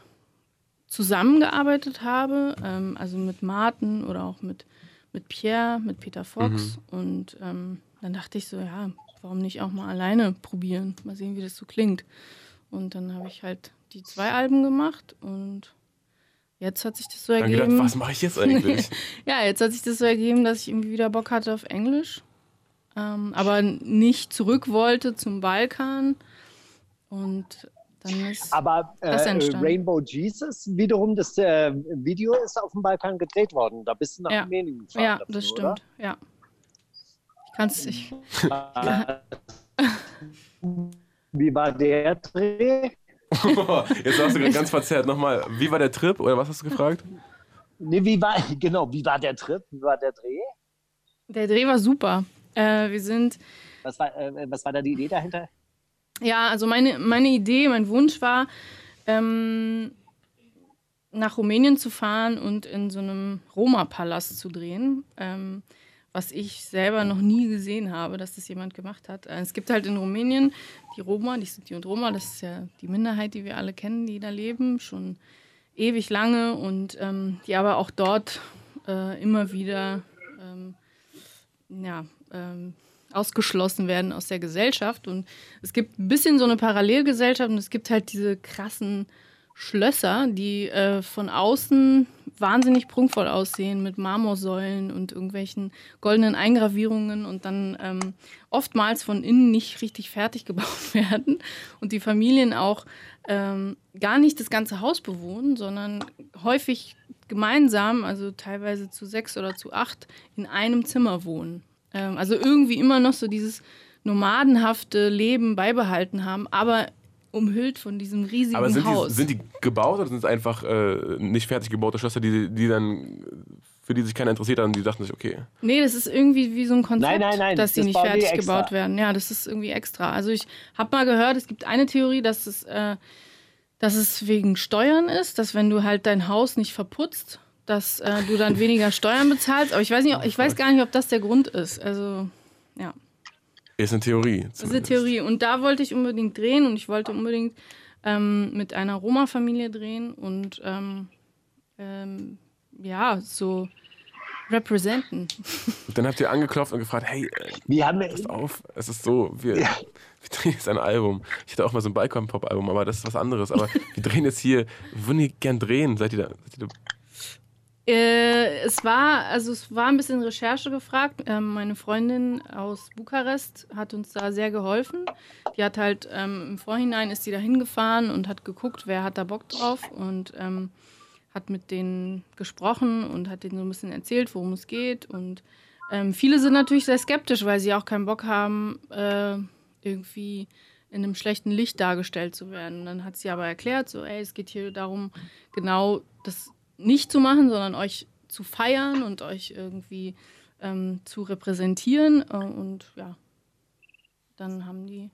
zusammengearbeitet habe, ähm, also mit Martin oder auch mit, mit Pierre, mit Peter Fox. Mhm. Und ähm, dann dachte ich so, ja, warum nicht auch mal alleine probieren, mal sehen, wie das so klingt. Und dann habe ich halt die zwei Alben gemacht und jetzt hat sich das so ergeben.
Gedacht, was mache ich jetzt eigentlich? [laughs]
ja, jetzt hat sich das so ergeben, dass ich irgendwie wieder Bock hatte auf Englisch, ähm, aber nicht zurück wollte zum Balkan. Und dann ist
Aber äh, Rainbow Jesus, wiederum, das äh, Video ist auf dem Balkan gedreht worden. Da bist du nach
ja.
Rumänien
gefahren. Ja, dafür, das stimmt. Oder? Ja. Ich kann es nicht. [laughs]
Wie war der Dreh? [laughs]
Jetzt hast du ganz verzerrt. Nochmal, wie war der Trip oder was hast du gefragt?
Nee, wie war, [laughs] genau, wie war der Trip? Wie war der Dreh?
Der Dreh war super. Äh, wir sind.
Was war, äh, was war da die Idee dahinter?
Ja, also meine, meine Idee, mein Wunsch war, ähm, nach Rumänien zu fahren und in so einem Roma-Palast zu drehen, ähm, was ich selber noch nie gesehen habe, dass das jemand gemacht hat. Äh, es gibt halt in Rumänien die Roma, die Sinti und Roma, das ist ja die Minderheit, die wir alle kennen, die da leben, schon ewig lange und ähm, die aber auch dort äh, immer wieder ähm, ja, ähm, ausgeschlossen werden aus der Gesellschaft. Und es gibt ein bisschen so eine Parallelgesellschaft und es gibt halt diese krassen Schlösser, die äh, von außen wahnsinnig prunkvoll aussehen mit Marmorsäulen und irgendwelchen goldenen Eingravierungen und dann ähm, oftmals von innen nicht richtig fertig [laughs] gebaut werden und die Familien auch ähm, gar nicht das ganze Haus bewohnen, sondern häufig gemeinsam, also teilweise zu sechs oder zu acht, in einem Zimmer wohnen. Ähm, also irgendwie immer noch so dieses nomadenhafte Leben beibehalten haben, aber umhüllt von diesem riesigen
aber sind
Haus.
Die, sind die gebaut oder sind es einfach äh, nicht fertig gebaute Schlösser, die, die dann für die sich keiner interessiert hat und die dachten sich, okay.
Nee, das ist irgendwie wie so ein Konzept,
nein, nein, nein,
dass sie nicht fertig gebaut werden. Ja, das ist irgendwie extra. Also ich habe mal gehört, es gibt eine Theorie, dass es, äh, dass es wegen Steuern ist, dass wenn du halt dein Haus nicht verputzt, dass äh, du dann weniger Steuern bezahlst. Aber ich weiß, nicht, ich weiß gar nicht, ob das der Grund ist. Also, ja.
Ist eine Theorie.
Das ist eine Theorie. Und da wollte ich unbedingt drehen und ich wollte unbedingt ähm, mit einer Roma-Familie drehen und ähm, ähm, ja, so representen.
Und dann habt ihr angeklopft und gefragt, hey,
wir haben,
passt auf, es ist so, wir, ja. [laughs] wir drehen jetzt ein Album. Ich hatte auch mal so ein Balkon-Pop-Album, aber das ist was anderes. Aber [laughs] wir drehen jetzt hier, wir würden hier gern drehen. Seid ihr da, seid ihr da
äh, es war, also es war ein bisschen Recherche gefragt. Ähm, meine Freundin aus Bukarest hat uns da sehr geholfen. Die hat halt ähm, im Vorhinein ist sie da hingefahren und hat geguckt, wer hat da Bock drauf und ähm, hat mit denen gesprochen und hat denen so ein bisschen erzählt, worum es geht. Und ähm, viele sind natürlich sehr skeptisch, weil sie auch keinen Bock haben, äh, irgendwie in einem schlechten Licht dargestellt zu werden. dann hat sie aber erklärt, so, ey, es geht hier darum, genau das nicht zu machen, sondern euch zu feiern und euch irgendwie ähm, zu repräsentieren. Äh, und ja, dann haben die.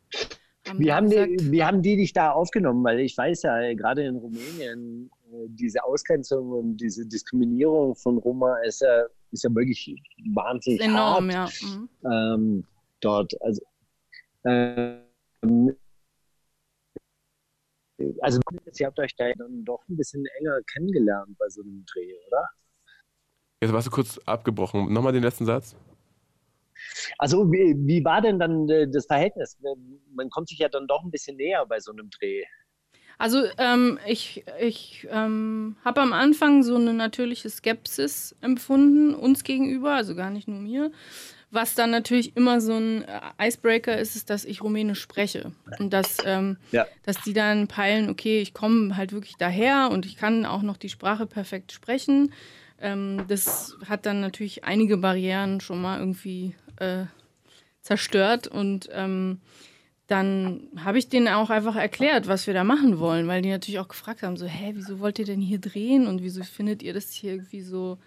Haben wie, haben gesagt, die, wie haben die dich da aufgenommen? Weil ich weiß ja, gerade in Rumänien, äh, diese Ausgrenzung und diese Diskriminierung von Roma ist ja, ist ja wirklich wahnsinnig
enorm,
hart.
ja. Mhm.
Ähm, dort, also ähm, also ihr habt euch da dann doch ein bisschen enger kennengelernt bei so einem Dreh, oder?
Jetzt warst du kurz abgebrochen. Nochmal den letzten Satz.
Also wie, wie war denn dann äh, das Verhältnis? Man kommt sich ja dann doch ein bisschen näher bei so einem Dreh.
Also ähm, ich, ich ähm, habe am Anfang so eine natürliche Skepsis empfunden, uns gegenüber, also gar nicht nur mir. Was dann natürlich immer so ein äh, Icebreaker ist, ist, dass ich Rumänisch spreche. Und dass, ähm, ja. dass die dann peilen, okay, ich komme halt wirklich daher und ich kann auch noch die Sprache perfekt sprechen. Ähm, das hat dann natürlich einige Barrieren schon mal irgendwie äh, zerstört. Und ähm, dann habe ich denen auch einfach erklärt, was wir da machen wollen, weil die natürlich auch gefragt haben, so, hä, wieso wollt ihr denn hier drehen und wieso findet ihr das hier irgendwie so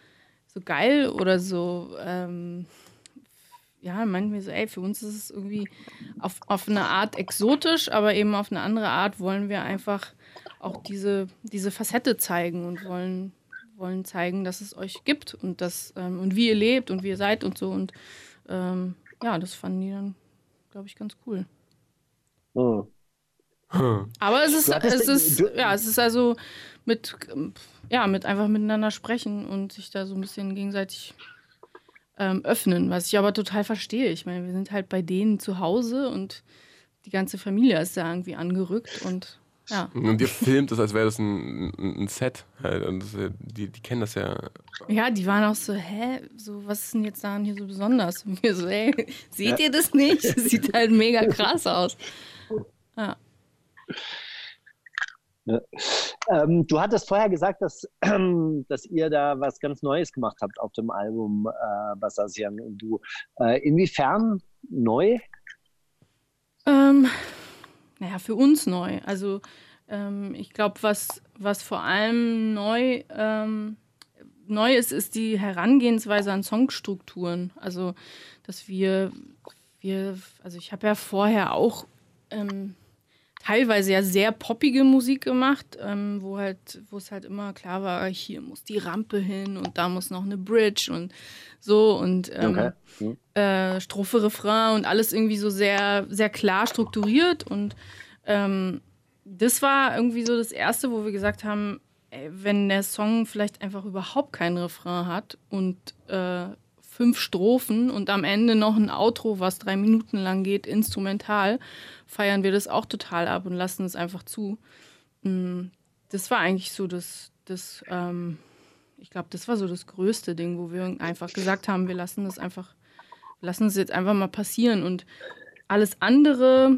so geil oder so, ähm, ja, meinen wir so, ey, für uns ist es irgendwie auf, auf eine Art exotisch, aber eben auf eine andere Art wollen wir einfach auch diese, diese Facette zeigen und wollen, wollen zeigen, dass es euch gibt und, das, ähm, und wie ihr lebt und wie ihr seid und so. Und ähm, ja, das fanden die dann, glaube ich, ganz cool.
Oh.
Aber es ist, es ist, ja, es ist also mit, ja, mit einfach miteinander sprechen und sich da so ein bisschen gegenseitig ähm, öffnen, was ich aber total verstehe. Ich meine, wir sind halt bei denen zu Hause und die ganze Familie ist da irgendwie angerückt und ja.
Und ihr filmt das, als wäre das ein, ein Set. Halt. Und das, ja- die, die kennen das ja.
Ja, die waren auch so, hä, so, was ist denn jetzt daran hier so besonders? Und wir so, ey, seht ihr das nicht? Das [laughs] sieht halt mega krass aus. Ja. [laughs]
Ähm, du hattest vorher gesagt, dass, [clears throat] dass ihr da was ganz Neues gemacht habt auf dem Album äh, Bassasian und du. Äh, inwiefern neu?
Ähm, naja, für uns neu. Also ähm, ich glaube, was, was vor allem neu, ähm, neu ist, ist die Herangehensweise an Songstrukturen. Also, dass wir, wir also ich habe ja vorher auch ähm, teilweise ja sehr poppige Musik gemacht, ähm, wo halt, wo es halt immer klar war, hier muss die Rampe hin und da muss noch eine Bridge und so und ähm,
Okay. Hm.
äh, Strophe, Refrain und alles irgendwie so sehr, sehr klar strukturiert. Und ähm, das war irgendwie so das Erste, wo wir gesagt haben, ey, wenn der Song vielleicht einfach überhaupt keinen Refrain hat und äh, fünf Strophen und am Ende noch ein Outro, was drei Minuten lang geht, instrumental, feiern wir das auch total ab und lassen es einfach zu. Mm, Das war eigentlich so das, das ähm, ich glaube, das war so das größte Ding, wo wir einfach gesagt haben, wir lassen das einfach, lassen es jetzt einfach mal passieren. Und alles andere,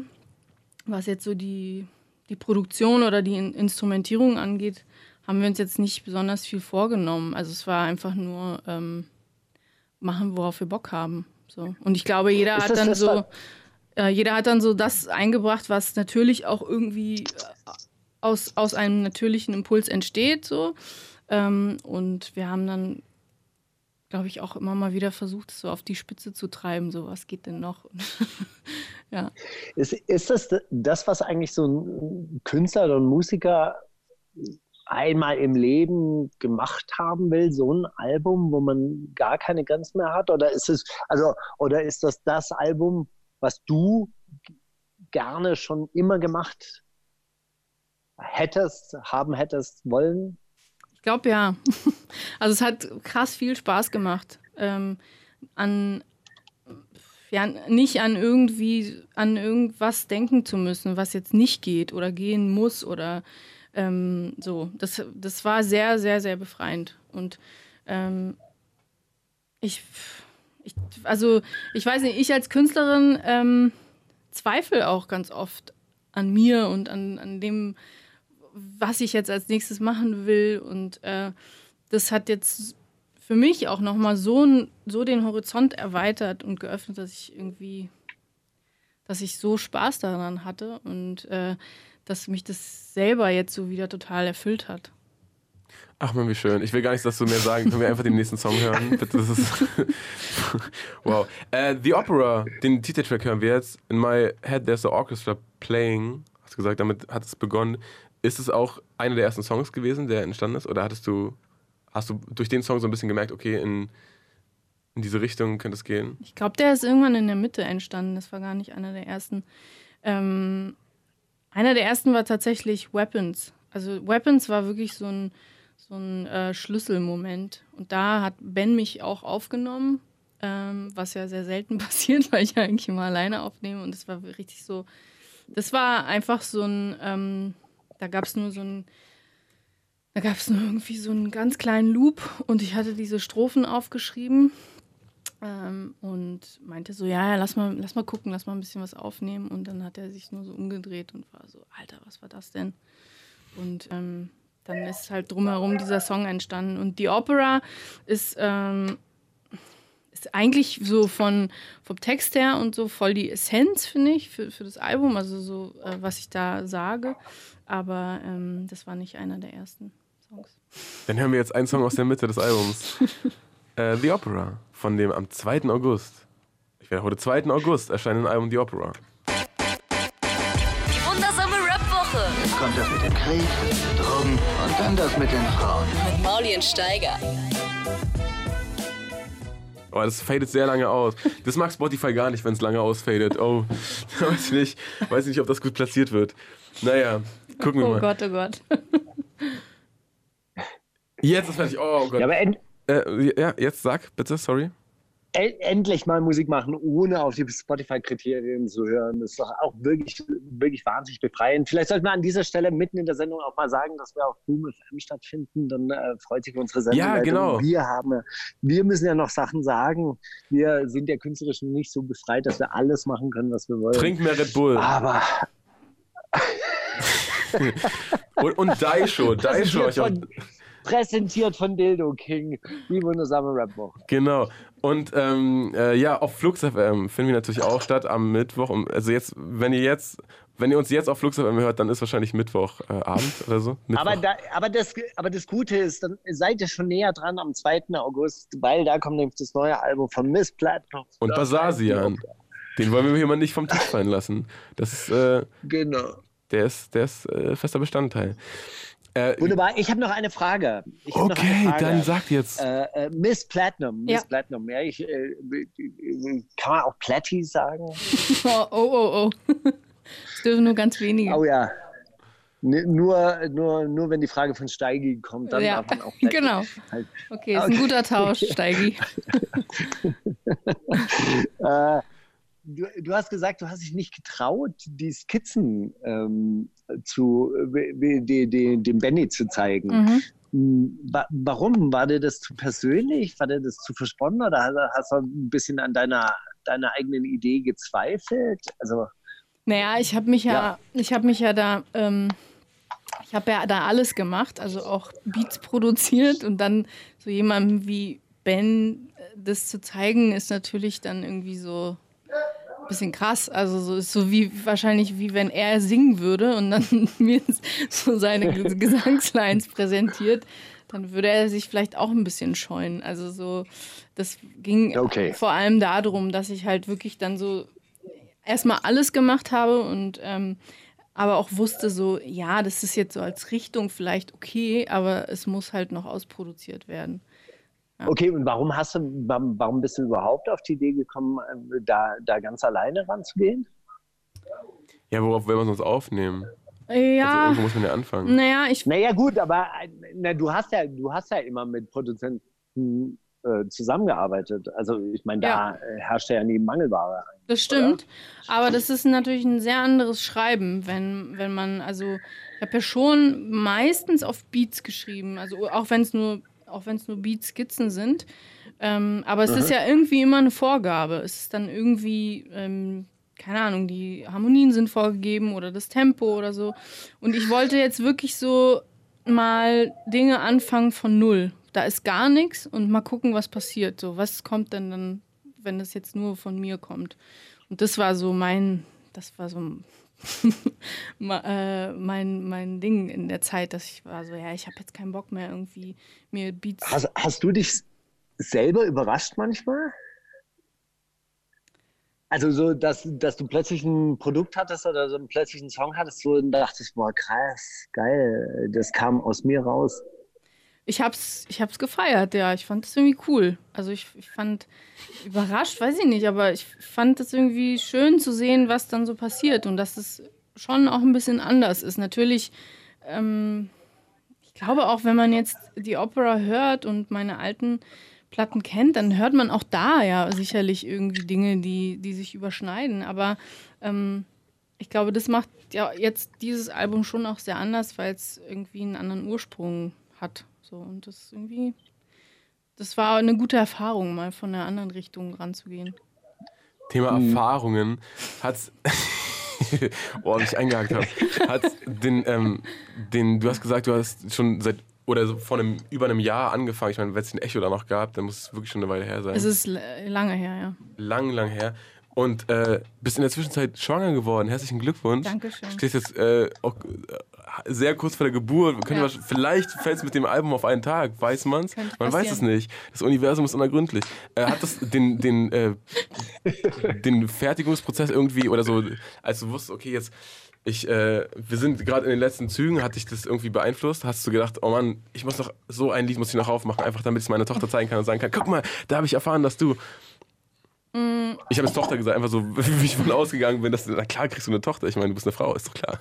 was jetzt so die, die Produktion oder die In Instrumentierung angeht, haben wir uns jetzt nicht besonders viel vorgenommen. Also es war einfach nur ähm, machen, worauf wir Bock haben. So. Und ich glaube, jeder hat dann so, äh, jeder hat dann so das eingebracht, was natürlich auch irgendwie äh, aus, aus einem natürlichen Impuls entsteht. So. Ähm, und wir haben dann, glaube ich, auch immer mal wieder versucht, es so auf die Spitze zu treiben. So, was geht denn noch? [laughs] ja.
Ist, ist das das, was eigentlich so ein Künstler oder ein Musiker einmal im Leben gemacht haben will, so ein Album, wo man gar keine Grenzen mehr hat? Oder ist es, also, oder ist das das Album, was du gerne schon immer gemacht hättest, haben hättest wollen?
Ich glaube ja. [laughs] Also es hat krass viel Spaß gemacht. Ähm, an ja, nicht an irgendwie an irgendwas denken zu müssen, was jetzt nicht geht oder gehen muss oder ähm, so. Das, das war sehr, sehr, sehr befreiend. Und ähm, ich, ich, also ich weiß nicht, ich als Künstlerin ähm, zweifle auch ganz oft an mir und an, an dem, was ich jetzt als nächstes machen will. Und äh, das hat jetzt für mich auch nochmal so, so den Horizont erweitert und geöffnet, dass ich irgendwie, dass ich so Spaß daran hatte und äh, dass mich das selber jetzt so wieder total erfüllt hat.
Ach man, wie schön. Ich will gar nichts dazu mehr sagen. Können wir einfach den nächsten Song hören? [laughs] Bitte, das ist [laughs] wow. Äh, The Opera, den Titeltrack hören wir jetzt. In my head there's a orchestra playing. Hast du gesagt, damit hat es begonnen. Ist es auch einer der ersten Songs gewesen, der entstanden ist? Oder hattest du, hast du durch den Song so ein bisschen gemerkt, okay, in, in diese Richtung könnte es gehen?
Ich glaube, der ist irgendwann in der Mitte entstanden. Das war gar nicht einer der ersten. Ähm, einer der ersten war tatsächlich Weapons. Also Weapons war wirklich so ein, so ein äh, Schlüsselmoment. Und da hat Ben mich auch aufgenommen, ähm, was ja sehr selten [laughs] passiert, weil ich ja eigentlich immer alleine aufnehme. Und das war richtig so, das war einfach so ein, ähm, da gab es nur so ein, da gab es nur irgendwie so einen ganz kleinen Loop und ich hatte diese Strophen aufgeschrieben ähm, und meinte so, ja, ja, lass mal, lass mal gucken, lass mal ein bisschen was aufnehmen. Und dann hat er sich nur so umgedreht und war so, Alter, was war das denn? Und ähm, dann ist halt drumherum dieser Song entstanden. Und die Opera ist, ähm, ist eigentlich so von, vom Text her und so voll die Essenz, finde ich, für, für das Album, also so, äh, was ich da sage. Aber ähm, das war nicht einer der ersten Songs.
Dann hören wir jetzt einen Song aus der Mitte des Albums. [laughs] äh, The Opera von dem am 2. August. Ich werde heute 2. August erscheinen Album The Opera.
Die wundersame Rap-Woche.
Jetzt kommt das mit dem Krieg, mit den Drogen und dann das mit den Frauen.
Mit Mauli und Steiger.
Aber Oh, das fadet sehr lange aus. Das mag Spotify gar nicht, wenn es lange ausfadet. Oh, [laughs] weiß ich nicht. Weiß nicht, ob das gut platziert wird. Naja, gucken wir
Oh
mal.
Gott, oh Gott.
Jetzt ist fertig. Oh Gott.
Ja, aber
äh, ja, jetzt sag bitte, sorry.
en endlich mal Musik machen, ohne auf die Spotify-Kriterien zu hören, ist doch auch wirklich, wirklich wahnsinnig befreiend. Vielleicht sollten wir an dieser Stelle mitten in der Sendung auch mal sagen, dass wir auf Boom FM stattfinden. Dann äh, freut sich unsere Sendung.
Ja, genau.
Wir, haben, wir müssen ja noch Sachen sagen. Wir sind ja künstlerisch nicht so befreit, dass wir alles machen können, was wir wollen.
Trink mehr Red Bull.
Aber [laughs]
Und, und Daisho. Daisho. auch,
von, präsentiert von Dildo King. Die wundersame Rap-Woche.
genau. Und ähm, äh, ja, auf Flux FM finden wir natürlich auch statt am Mittwoch. Um, also jetzt, wenn ihr jetzt, wenn ihr uns jetzt auf Flux FM hört, dann ist wahrscheinlich Mittwochabend äh, oder so. Mittwoch.
Aber, da, aber, das, aber das Gute ist, dann seid ihr schon näher dran am 2. August, weil da kommt nämlich das neue Album von Miss Platinum.
und Basasian. Den wollen wir hier mal nicht vom Tisch fallen lassen. Das ist, äh,
Genau.
der ist, der ist äh, fester Bestandteil. Äh,
Wunderbar. Ich habe noch eine Frage. Ich hab noch eine
okay,
Frage.
dann sagt jetzt.
Äh, äh, Miss Platinum. Miss
Ja.
Platinum. Ja, ich, äh, kann man auch Platty sagen? [laughs]
Oh, oh, oh, oh. Es dürfen nur ganz wenige.
Oh ja. N nur, nur, nur wenn die Frage von Steigi kommt, dann
Ja,
darf man auch Platty.
genau.
Halt.
Okay, ist ein guter Tausch, Steigi. [laughs]
Äh, du, du hast gesagt, du hast dich nicht getraut, die Skizzen ähm, zu äh, die, die, dem Benny zu zeigen.
Mhm.
Hm, Wa warum? War dir das zu persönlich? War dir das zu versponnen oder hast, du ein bisschen an deiner, deiner eigenen Idee gezweifelt? Also,
Naja, ich habe mich ja, ich habe mich ja da, ähm, ich habe ja da alles gemacht, also auch Beats produziert und dann so jemandem wie Ben äh, das zu zeigen, ist natürlich dann irgendwie so bisschen krass. Also so ist so wie wahrscheinlich wie wenn er singen würde und dann [laughs] mir so seine [laughs] Gesangslines präsentiert, dann würde er sich vielleicht auch ein bisschen scheuen. Also so, das ging
Okay.
vor allem darum, dass ich halt wirklich dann so erstmal alles gemacht habe und ähm, aber auch wusste so, ja, das ist jetzt so als Richtung vielleicht okay, aber es muss halt noch ausproduziert werden.
Okay, und warum hast du, warum, bist du überhaupt auf die Idee gekommen, äh, da, da ganz alleine ranzugehen?
Ja, worauf will man sonst aufnehmen? Also
Ja,
irgendwo muss man ja anfangen.
naja, ich
Naja, gut, aber äh, na, du hast ja, du hast ja immer mit Produzenten äh, zusammengearbeitet. Also ich meine, da
Ja.
äh, herrscht ja nie Mangelware.
Das stimmt. Aber das ist natürlich ein sehr anderes Schreiben, wenn, wenn man, also ich habe ja schon meistens auf Beats geschrieben, also auch wenn es nur, auch wenn es nur Beat-Skizzen sind. Ähm, aber es ist ja irgendwie immer eine Vorgabe. Es ist dann irgendwie, ähm, keine Ahnung, die Harmonien sind vorgegeben oder das Tempo oder so. Und ich wollte jetzt wirklich so mal Dinge anfangen von null. Da ist gar nichts und mal gucken, was passiert. So, was kommt denn dann, wenn das jetzt nur von mir kommt? Und das war so mein, das war so [laughs] mein, mein Ding in der Zeit, dass ich war so, ja, ich habe jetzt keinen Bock mehr irgendwie mir Beats.
Hast, hast du dich selber überrascht manchmal? Also so, dass, dass du plötzlich ein Produkt hattest oder so einen plötzlichen Song hattest, so und dachtest, boah, krass, geil, das kam aus mir raus.
Ich hab's, ich hab's gefeiert, ja. Ich fand das irgendwie cool. Also ich, ich fand überrascht, weiß ich nicht, aber ich fand es irgendwie schön zu sehen, was dann so passiert und dass es schon auch ein bisschen anders ist. Natürlich, ähm, ich glaube auch, wenn man jetzt die Opera hört und meine alten Platten kennt, dann hört man auch da ja sicherlich irgendwie Dinge, die, die sich überschneiden. Aber ähm, ich glaube, das macht ja jetzt dieses Album schon auch sehr anders, weil es irgendwie einen anderen Ursprung hat. So, und das ist irgendwie, das war eine gute Erfahrung, mal von einer anderen Richtung ranzugehen.
Thema Erfahrungen hat's [laughs] ordentlich eingehakt habe, hat den, ähm, den, du hast gesagt, du hast schon seit oder so vor einem über einem Jahr angefangen. Ich meine, wenn es den Echo da noch gab, dann muss es wirklich schon eine Weile her sein.
Es ist lange her, ja.
lang, lang her. Und äh, bist in der Zwischenzeit schwanger geworden. Herzlichen Glückwunsch.
Dankeschön.
Stehst jetzt, äh, auch, äh, sehr kurz vor der Geburt.
Ja.
man- Vielleicht fällt es mit dem Album auf einen Tag, weiß man's?
Könnte
Man weiß es nicht. Das Universum ist unergründlich. Äh, hat das den, den, äh, den Fertigungsprozess irgendwie oder so, als du wusstest, okay, jetzt, ich, äh, wir sind gerade in den letzten Zügen, hat dich das irgendwie beeinflusst? Hast du gedacht, oh Mann, ich muss noch, so ein Lied muss ich noch aufmachen, einfach damit ich es meiner Tochter zeigen kann und sagen kann, guck mal, da habe ich erfahren, dass du.
Mm.
Ich habe jetzt Tochter gesagt, einfach so, [laughs] wie ich von ausgegangen bin, dass, na klar kriegst du eine Tochter. Ich meine, du bist eine Frau, ist doch klar.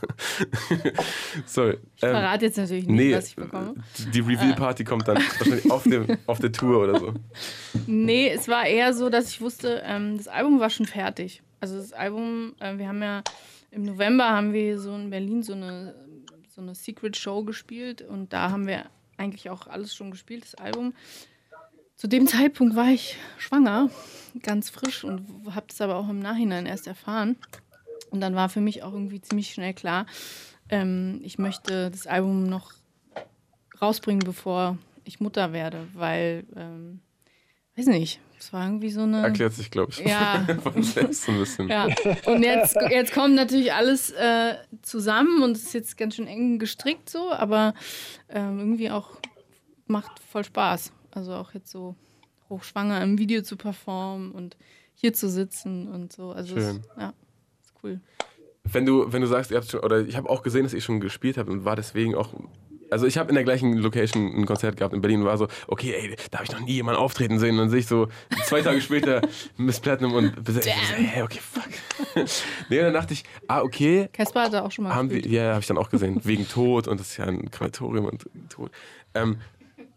[laughs] Sorry.
Ich verrate jetzt natürlich nicht,
nee,
was ich bekomme.
die- Reveal-Party kommt dann wahrscheinlich auf, dem, [laughs] auf der Tour oder so.
Nee, es war eher so, dass ich wusste, ähm, das Album war schon fertig. Also das Album, äh, wir haben ja im November haben wir so in Berlin so eine, so eine Secret Show gespielt und da haben wir eigentlich auch alles schon gespielt, das Album. Zu dem [laughs] Zeitpunkt war ich schwanger, ganz frisch und habe es aber auch im Nachhinein erst erfahren. Und dann war für mich auch irgendwie ziemlich schnell klar, ähm, ich möchte das Album noch rausbringen, bevor ich Mutter werde, weil, ähm, weiß nicht, es war irgendwie so eine.
Erklärt sich, glaube ich.
Ja. [laughs]
Von selbst so ein bisschen.
Ja, und jetzt, jetzt kommt natürlich alles äh, zusammen und es ist jetzt ganz schön eng gestrickt so, aber ähm, irgendwie auch macht voll Spaß. Also auch jetzt so hochschwanger im Video zu performen und hier zu sitzen und so. Also
Schön.
Es, ja, ist cool.
Wenn du, wenn du sagst, ihr habt schon, oder ich habe auch gesehen, dass ihr schon gespielt habt und war deswegen auch. Also ich habe in der gleichen Location ein Konzert gehabt in Berlin und war so, okay, ey, da habe ich noch nie jemanden auftreten sehen. Und dann sehe ich so zwei Tage später [laughs] Miss Platinum und besetzt. So, hey, okay, fuck. [laughs] nee, und dann dachte ich, ah, okay,
Casper hat da auch schon mal
haben
gespielt.
ja, habe ich dann auch gesehen, wegen Tod und das ist ja ein Krematorium und Tod. Ähm,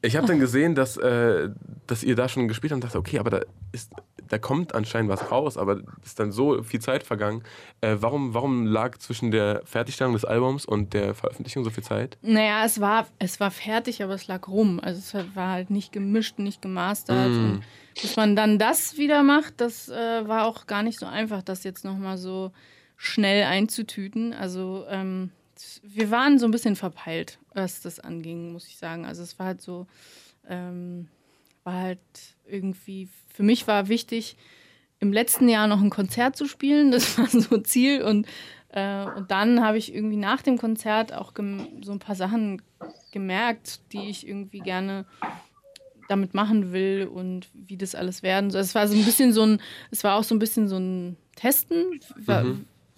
ich habe dann gesehen, dass, äh, dass ihr da schon gespielt habt und dachte, okay, aber da ist, da kommt anscheinend was raus, aber ist dann so viel Zeit vergangen. Äh, warum, warum lag zwischen der Fertigstellung des Albums und der Veröffentlichung so viel Zeit?
Naja, es war, es war fertig, aber es lag rum. Also es war halt nicht gemischt, nicht gemastert.
Mm.
Und bis man dann das wieder macht, das äh, war auch gar nicht so einfach, das jetzt nochmal so schnell einzutüten. Also ähm, wir waren so ein bisschen verpeilt, was das anging, muss ich sagen. Also es war halt so, ähm, war halt irgendwie, für mich war wichtig, im letzten Jahr noch ein Konzert zu spielen. Das [laughs] war so Ziel. Und, äh, und dann habe ich irgendwie nach dem Konzert auch so ein paar Sachen gemerkt, die ich irgendwie gerne damit machen will und wie das alles werden soll. Es war so ein bisschen so ein, es war auch so ein bisschen so ein Testen, war,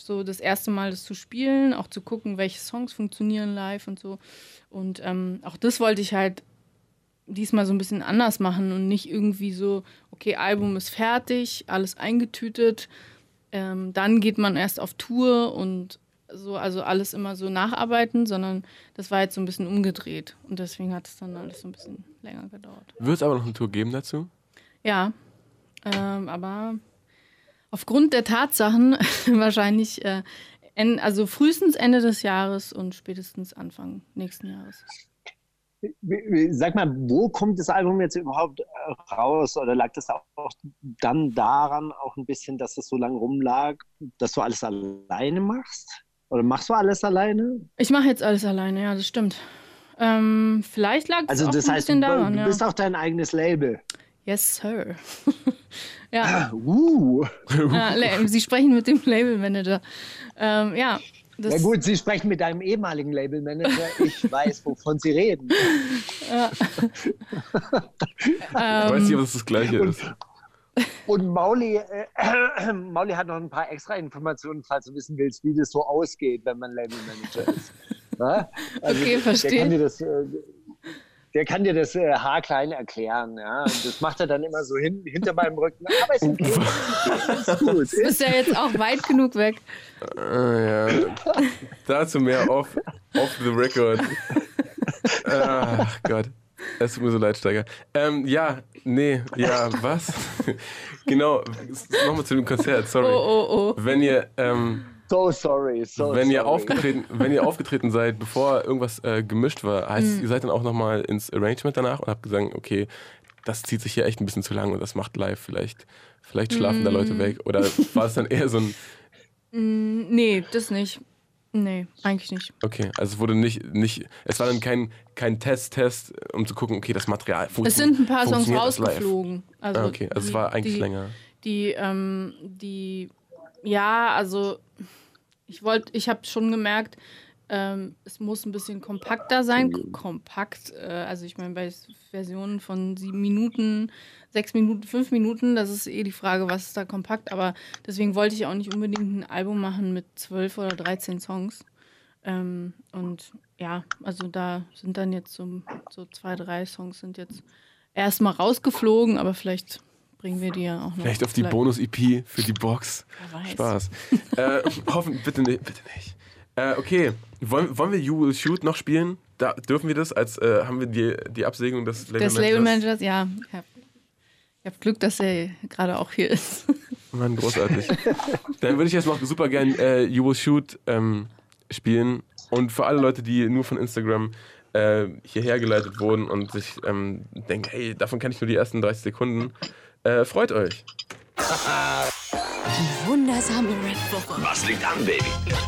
so das erste Mal das zu spielen, auch zu gucken, welche Songs funktionieren live und so. Und ähm, auch das wollte ich halt diesmal so ein bisschen anders machen und nicht irgendwie so, okay, Album ist fertig, alles eingetütet, ähm, dann geht man erst auf Tour und so, also alles immer so nacharbeiten, sondern das war jetzt so ein bisschen umgedreht und deswegen hat es dann alles so ein bisschen länger gedauert.
Wird es aber noch eine Tour geben dazu?
Ja, ähm, aber aufgrund der Tatsachen [laughs] wahrscheinlich, äh, also frühestens Ende des Jahres und spätestens Anfang nächsten Jahres.
Sag mal, wo kommt das Album jetzt überhaupt äh, raus? Oder lag das auch dann daran auch ein bisschen, dass es so lange rumlag, dass du alles alleine machst? Oder machst du alles alleine?
Ich mache jetzt alles alleine, ja, das stimmt. Ähm, vielleicht lag es
Also
auch
das
ein
heißt,
bisschen daran,
du
ja.
bist auch dein eigenes Label.
Yes, sir. [laughs] ja,
Uh.
ja, Sie sprechen mit dem Labelmanager. Ähm, ja, das,
Ja gut, Sie sprechen mit deinem ehemaligen Labelmanager. Ich [laughs] weiß, wovon Sie reden. [laughs]
Ich weiß nicht, ob das das Gleiche ist.
Und Mauli, äh, [clears throat] Mauli hat noch ein paar extra Informationen, falls du wissen willst, wie das so ausgeht, wenn man Labelmanager ist. Ja? Also,
Okay, verstehe.
Der kann dir das, äh, der kann dir das äh, haarklein erklären. Ja? Und das macht er dann immer so hin, hinter meinem Rücken. Aber ist [laughs] okay. ist gut.
du bist ja jetzt auch weit genug weg.
Ah, ja. Dazu mehr off, off the record. Ach Gott. Es tut mir so leid, Steiger. Ähm, ja, nee, ja, was? [laughs] genau, nochmal zu dem Konzert,
Oh,
sorry.
oh, oh.
Wenn ihr, ähm,
So sorry. So
wenn, ihr
sorry.
aufgetreten, wenn ihr aufgetreten seid, bevor irgendwas äh, gemischt war, heißt
Mhm.
es, ihr seid dann auch nochmal ins Arrangement danach und habt gesagt, okay, das zieht sich hier echt ein bisschen zu lang und das macht live vielleicht, vielleicht schlafen da
Mhm.
Leute weg. Oder war es dann eher so ein, [laughs]
Mm, Nee, das nicht. Nee, eigentlich nicht.
Okay, also es wurde nicht, nicht es war dann kein, kein Test-Test, um zu gucken, okay, das Material
Es
funktioniert.
sind ein paar Songs rausgeflogen. Also
Ah, okay, also es
die-
war eigentlich
die,
länger.
Die, ähm, die, ja, also ich wollte, ich habe schon gemerkt, Ähm, es muss ein bisschen kompakter sein. Kompakt, äh, also ich meine, bei Versionen von sieben Minuten, sechs Minuten, fünf Minuten, das ist eh die Frage, was ist da kompakt. Aber deswegen wollte ich auch nicht unbedingt ein Album machen mit zwölf oder dreizehn Songs. Ähm, und ja, also da sind dann jetzt so, so zwei, drei Songs sind jetzt erstmal rausgeflogen, aber vielleicht bringen wir ja auch noch.
Vielleicht auf die Bonus-EP für die Box.
Wer weiß.
Spaß. äh, [laughs] hoffen, bitte nicht. Bitte nicht. Äh, okay, wollen, wollen wir You Will Shoot noch spielen? Da, dürfen wir das? Als äh, haben wir die, die Absegnung des Label
Des Label Managers, ja. Ich habe hab Glück, dass er gerade auch hier ist. [laughs]
Mann, großartig. [laughs] Dann würde ich jetzt noch super gern äh, You Will Shoot ähm, spielen. Und für alle Leute, die nur von Instagram äh, hierher geleitet wurden und sich ähm, denken, hey, davon kann ich nur die ersten 30 Sekunden, äh, freut euch.
Die wundersame Red Woche.
Was liegt an, Baby?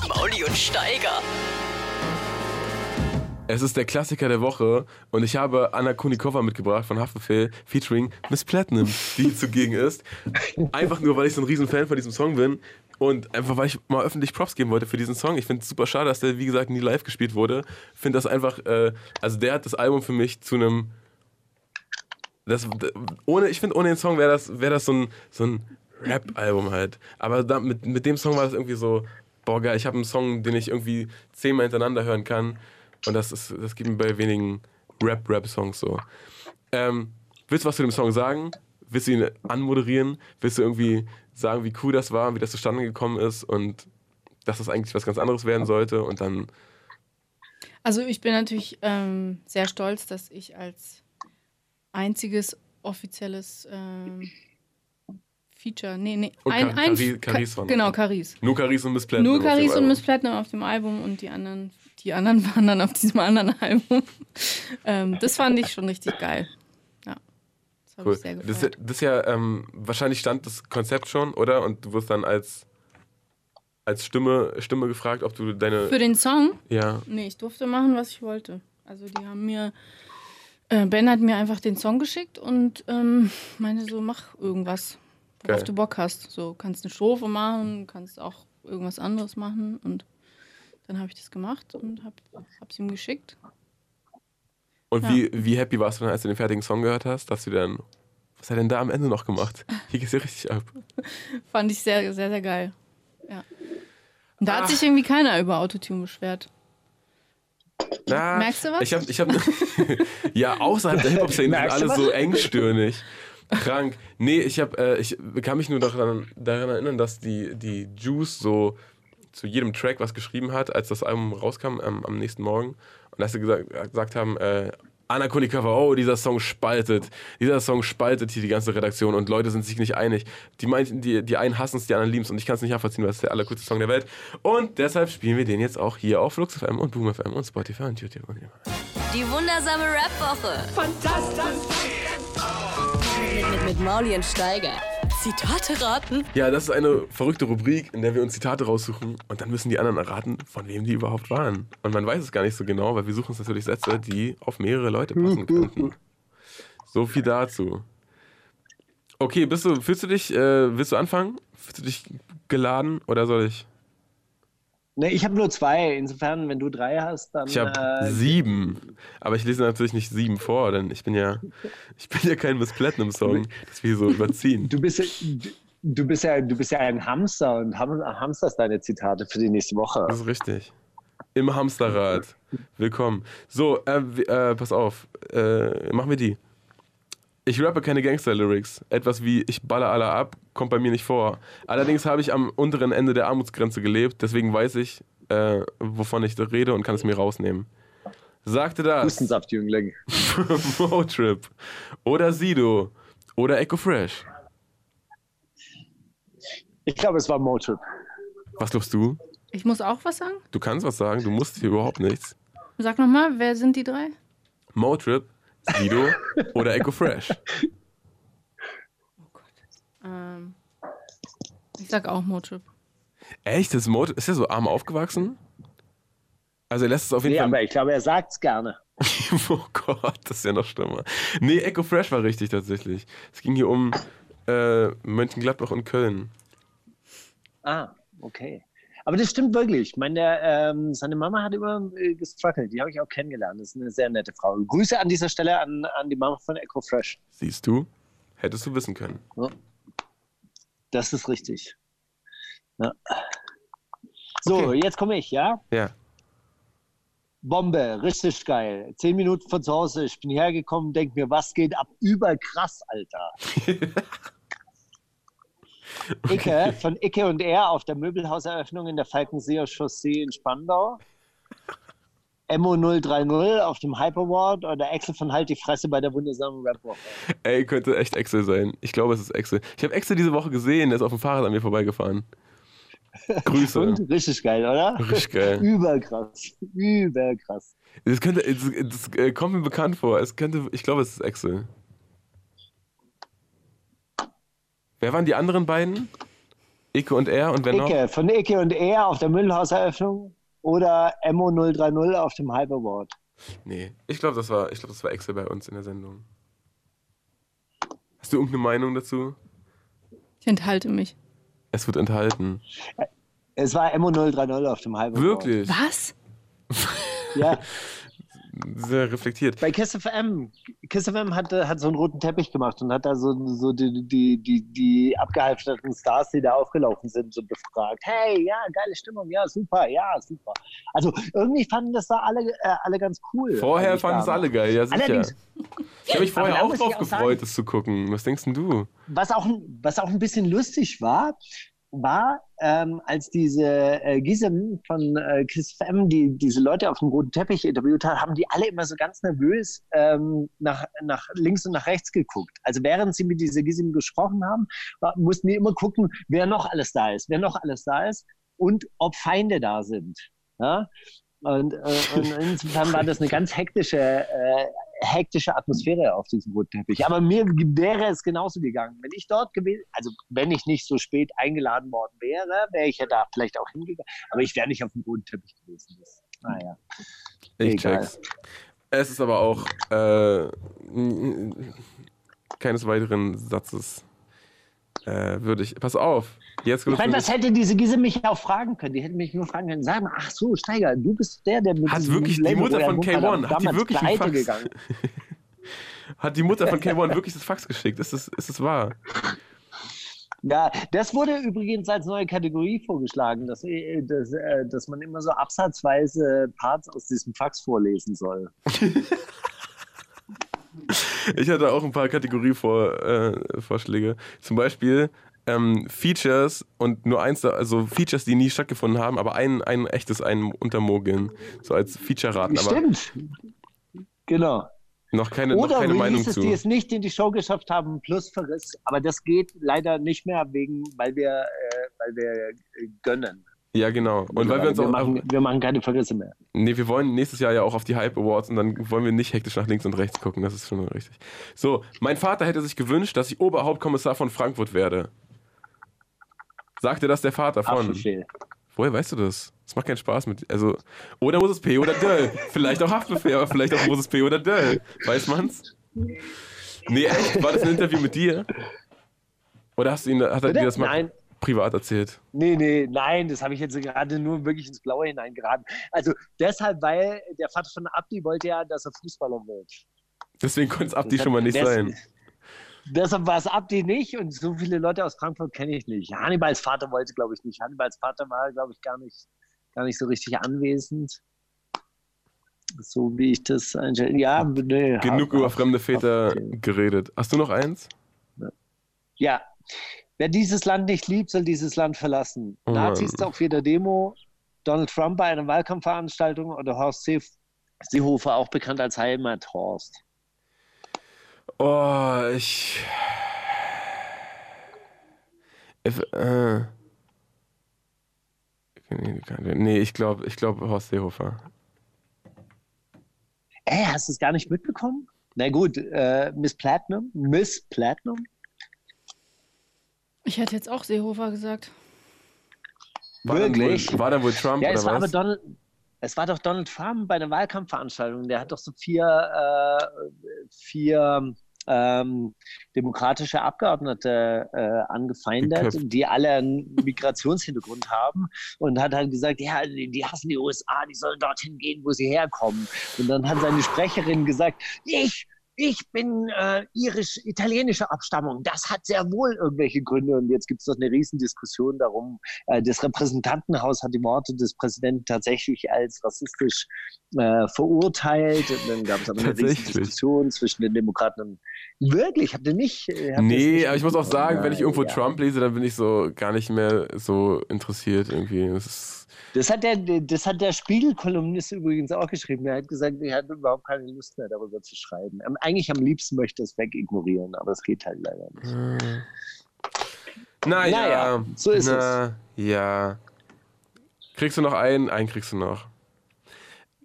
Mauli und Steiger.
Es ist der Klassiker der Woche und ich habe Anna Kunikova mitgebracht von Haftbefehl featuring Miss Platinum, die zugegen ist. Einfach nur, weil ich so ein riesen Fan von diesem Song bin und einfach, weil ich mal öffentlich Props geben wollte für diesen Song. Ich finde es super schade, dass der, wie gesagt, nie live gespielt wurde. Finde das einfach, äh, also der hat das Album für mich zu einem das, ohne, ich finde, ohne den Song wäre das, wär das so ein, so ein Rap-Album halt. Aber da, mit, mit dem Song war das irgendwie so, boah, geil, ich habe einen Song, den ich irgendwie zehnmal hintereinander hören kann. Und das, ist, das gibt mir bei wenigen Rap-Rap-Songs so. Ähm, willst du was zu dem Song sagen? Willst du ihn anmoderieren? Willst du irgendwie sagen, wie cool das war, wie das zustande gekommen ist und dass das eigentlich was ganz anderes werden sollte? Und dann.
Also ich bin natürlich ähm, sehr stolz, dass ich als einziges offizielles ähm, Feature, nee, nee,
Und
ein,
Car-
ein
Cari- Caris waren
genau. Caris.
Nur Caris und Miss Platinum.
Nur
auf dem
Caris und
Album.
Miss Platinum auf dem Album und die anderen, die anderen [laughs] waren dann auf diesem anderen Album. ähm, das fand ich schon richtig geil. Ja, das habe
Cool.
ich sehr
Das,
gefeiert.
das ist ja, ähm, wahrscheinlich stand das Konzept schon, oder? Und du wirst dann als, als Stimme, Stimme gefragt, ob du deine.
Für den Song?
ja,
Nee, ich durfte machen, was ich wollte. Also die haben mir, äh, Ben hat mir einfach den Song geschickt und ähm, meinte so, mach irgendwas, worauf
Geil.
du Bock hast. So, kannst eine Strophe machen, kannst auch irgendwas anderes machen und dann habe ich das gemacht und hab, hab's ihm geschickt.
Und
Ja.
wie, wie happy warst du dann, als du den fertigen Song gehört hast, dass du dann. Was hat er denn da am Ende noch gemacht? Hier geht's ja richtig ab. [laughs]
Fand ich sehr, sehr, sehr geil. Ja. Und da
Ach.
hat sich irgendwie keiner über Autotune beschwert.
Na,
Merkst du was?
Ich hab, ich hab, [laughs] ja, außerhalb der Hip-Hop-Szene sind alle
was?
so engstirnig. Krank. Nee, ich, hab, äh, ich kann mich nur daran, daran erinnern, dass die, die Juice so zu jedem Track was geschrieben hat, als das Album rauskam ähm, am nächsten Morgen. Und dass sie gesagt, gesagt haben, äh, Anna Konikova, oh, dieser Song spaltet. Dieser Song spaltet hier die ganze Redaktion und Leute sind sich nicht einig. Die, meinten, die, die einen hassen es, die anderen lieben es und ich kann es nicht nachvollziehen, weil es der allercoolste Song der Welt. Und deshalb spielen wir den jetzt auch hier auf Flux FM und Boom FM und Spotify und YouTube und.
Die wundersame Rap-Woche. Fantastisch. Mit, mit, mit Mauli und Steiger.
Zitate raten.
Ja, das ist eine verrückte Rubrik, in der wir uns Zitate raussuchen und dann müssen die anderen erraten, von wem die überhaupt waren. Und man weiß es gar nicht so genau, weil wir suchen uns natürlich Sätze, die auf mehrere Leute passen könnten. [laughs] So viel dazu. Okay, bist du, fühlst du dich, äh, willst du anfangen? Fühlst du dich geladen oder soll ich?
Nee, ich habe nur zwei. Insofern, wenn du drei hast, dann.
Ich habe
äh,
sieben. Aber ich lese natürlich nicht sieben vor, denn ich bin ja, ich bin ja kein Miss Platinum Song, dass wir hier so überziehen.
du, bist, ja- du- bist ja, du bist ja ein Hamster und ham, hamsterst deine Zitate für die nächste Woche.
Das ist richtig. Im Hamsterrad. Willkommen. So, äh, äh, pass auf. Äh, machen wir die. Ich rappe keine Gangster-Lyrics. Etwas wie ich baller alle ab kommt bei mir nicht vor. Allerdings habe ich am unteren Ende der Armutsgrenze gelebt, deswegen weiß ich, äh, wovon ich rede und kann es mir rausnehmen. Sagte das
Hustensaft, Jüngling. [laughs]
Motrip oder Sido oder Echo Fresh.
Ich glaube, es war Motrip.
Was glaubst du?
Ich muss auch was sagen?
Du kannst was sagen, du musst hier überhaupt nichts.
Sag nochmal, wer sind die drei?
Motrip, Sido oder Echo Fresh.
Ähm, ich sag auch Motrip.
Echt? Das Motrip, ist er so arm aufgewachsen? Also er lässt es auf jeden
Nee,
Fall.
aber ich glaube, er sagt's gerne. [laughs]
oh Gott, das ist ja noch schlimmer. Nee, Echo Fresh war richtig tatsächlich. Es ging hier um äh, Mönchengladbach und Köln.
Ah, okay. Aber das stimmt wirklich. Meine, ähm, seine Mama hat immer äh, gestruggelt. Die habe ich auch kennengelernt. Das ist eine sehr nette Frau. Grüße an dieser Stelle an, an die Mama von Echo Fresh.
Siehst du? Hättest du wissen können.
Ja. Das ist richtig. Ja. So, okay. jetzt komme ich, ja?
Ja.
Bombe, richtig geil. Zehn Minuten von zu Hause. Ich bin hergekommen, denke mir, was geht ab? Überkrass, Alter. [laughs] [laughs] Icke von Icke und er auf der Möbelhauseröffnung in der Falkenseer Chaussee in Spandau. Emo 030 auf dem Hyperward oder Excel von Halt die Fresse bei der wundersamen Rap-Woche.
Ey, könnte echt Excel sein. Ich glaube, es ist Excel. Ich habe Excel diese Woche gesehen, der ist auf dem Fahrrad an mir vorbeigefahren. Grüße. [laughs]
Und richtig geil, oder?
Richtig geil. [laughs]
Überkrass. Überkrass.
Das, könnte, das, das kommt mir bekannt vor. Es könnte, ich glaube, es ist Excel. Wer waren die anderen beiden? Icke und er und wer
Icke, noch? von Icke und er auf der Müllhauseröffnung oder Emo 030 auf dem Hyperboard.
Nee, ich glaube, das war, glaub, das war Excel bei uns in der Sendung. Hast du irgendeine Meinung dazu?
Ich enthalte mich.
Es wird enthalten.
Es war Emo 030 auf dem Hyperboard.
Wirklich?
Was?
Ja. [laughs]
sehr reflektiert.
Bei Kiss FM, Kiss FM hat, hat so einen roten Teppich gemacht und hat da so, so die, die, die, die abgehalfterten Stars, die da aufgelaufen sind, so befragt. Hey, ja, geile Stimmung, ja, super, ja, super. Also irgendwie fanden das da alle, äh, alle ganz cool.
Vorher fanden es alle geil, ja sicher. Allerdings, ich habe mich vorher auch drauf gefreut, das zu gucken. Was denkst denn du?
Was auch, was auch ein bisschen lustig war, war, ähm, als diese äh, Gisem von äh, Kiss FM, die diese Leute auf dem roten Teppich interviewt hat, haben die alle immer so ganz nervös ähm, nach, nach links und nach rechts geguckt. Also während sie mit dieser Gisem gesprochen haben, war, mussten die immer gucken, wer noch alles da ist, wer noch alles da ist und ob Feinde da sind. Ja? Und, äh, und [laughs] insofern war das eine ganz hektische äh, hektische Atmosphäre auf diesem roten Teppich. Aber mir wäre es genauso gegangen. Wenn ich dort gewesen, also wenn ich nicht so spät eingeladen worden wäre, wäre ich ja da vielleicht auch hingegangen. Aber ich wäre nicht auf dem roten Teppich gewesen. Das, naja.
Ich Egal. check's. Es ist aber auch äh, keines weiteren Satzes äh, würde ich. Pass auf. Jetzt
ich meine, was hätte diese Gise mich auch fragen können? Die hätten mich nur fragen können, sag mal, ach so, Steiger, du bist der, der
mit Hat wirklich die Mutter von K1, hat die wirklich Fax? Gegangen. [laughs] hat die Mutter von K1 [laughs] wirklich das Fax geschickt? Ist das, ist das wahr?
Ja, das wurde übrigens als neue Kategorie vorgeschlagen, dass, äh, dass, äh, dass man immer so absatzweise Parts aus diesem Fax vorlesen soll. [laughs]
ich hatte auch ein paar Kategorievorschläge. Äh, Zum Beispiel ähm, Features und nur eins, also Features, die nie stattgefunden haben, aber ein, ein echtes, ein Untermogeln. So als Feature-Raten.
Stimmt. Genau.
Noch keine, Oder noch keine Meinung
zu.
die
es nicht in die Show geschafft haben, plus Verriss. Aber das geht leider nicht mehr, wegen, weil wir, äh, weil wir äh, gönnen.
Ja, genau. Und weil wir uns
wir
auch.
Machen, wir machen keine Verrisse mehr.
Nee, wir wollen nächstes Jahr ja auch auf die Hype Awards und dann wollen wir nicht hektisch nach links und rechts gucken. Das ist schon richtig. So, mein Vater hätte sich gewünscht, dass ich Oberhauptkommissar von Frankfurt werde. Sagte das der Vater von.
Haftbefehl.
Woher weißt du das? Das macht keinen Spaß mit. Also, oder muss es P oder Döll. vielleicht auch Haftbefehl, aber vielleicht auch muss es P oder Döll. Weiß man's? Nee, echt? War das ein Interview mit dir? Oder hast du ihn, hat er dir das mal Nein. privat erzählt?
Nee, nee, nein, das habe ich jetzt gerade nur wirklich ins Blaue hineingeraten. Also deshalb, weil der Vater von Abdi wollte ja, dass er Fußballer wird.
Deswegen konnte es Abdi schon mal nicht sein.
Deshalb war es Abdi nicht und so viele Leute aus Frankfurt kenne ich nicht. Hannibals Vater wollte, glaube ich, nicht. Hannibals Vater war, glaube ich, gar nicht, gar nicht so richtig anwesend. So wie ich das einstelle. Ja, nee,
Genug über fremde Väter geredet. Hast du noch eins?
Ja. Wer dieses Land nicht liebt, soll dieses Land verlassen. Oh Nazis auf jeder Demo, Donald Trump bei einer Wahlkampfveranstaltung oder Horst Seehofer, auch bekannt als Heimathorst.
Oh, ich. If, äh. Nee, ich glaube, ich glaube Horst Seehofer.
Ey, hast du es gar nicht mitbekommen? Na gut, äh, Miss Platinum? Miss Platinum?
Ich hätte jetzt auch Seehofer gesagt.
War Wirklich? Dann wohl, war dann wohl Trump
ja,
oder
es war
was?
Aber Donald, es war doch Donald Trump bei der Wahlkampfveranstaltung. Der hat doch so vier, äh, vier ähm, demokratische Abgeordnete äh, angefeindet, die alle einen Migrationshintergrund haben und hat halt gesagt, ja, die, die hassen die USA, die sollen dorthin gehen, wo sie herkommen. Und dann hat seine Sprecherin gesagt, ich ich bin äh, irisch-italienischer Abstammung. Das hat sehr wohl irgendwelche Gründe. Und jetzt gibt es doch eine Riesendiskussion darum. Äh, das Repräsentantenhaus hat die Worte des Präsidenten tatsächlich als rassistisch äh, verurteilt. Und dann gab es aber eine Riesendiskussion zwischen den Demokraten und Wirklich? Habt ihr nicht?
Habt nee, nicht aber ich muss auch sagen, wenn ich irgendwo ja. Trump lese, dann bin ich so gar nicht mehr so interessiert irgendwie. Das ist
das hat der, das hat der Spiegel-Kolumnist übrigens auch geschrieben. Er hat gesagt, er hat überhaupt keine Lust mehr darüber zu schreiben. Eigentlich am liebsten möchte er es wegignorieren, aber es geht halt leider nicht. Hm.
Naja, naja so ist na, es. Ja. Kriegst du noch einen? Einen kriegst du noch.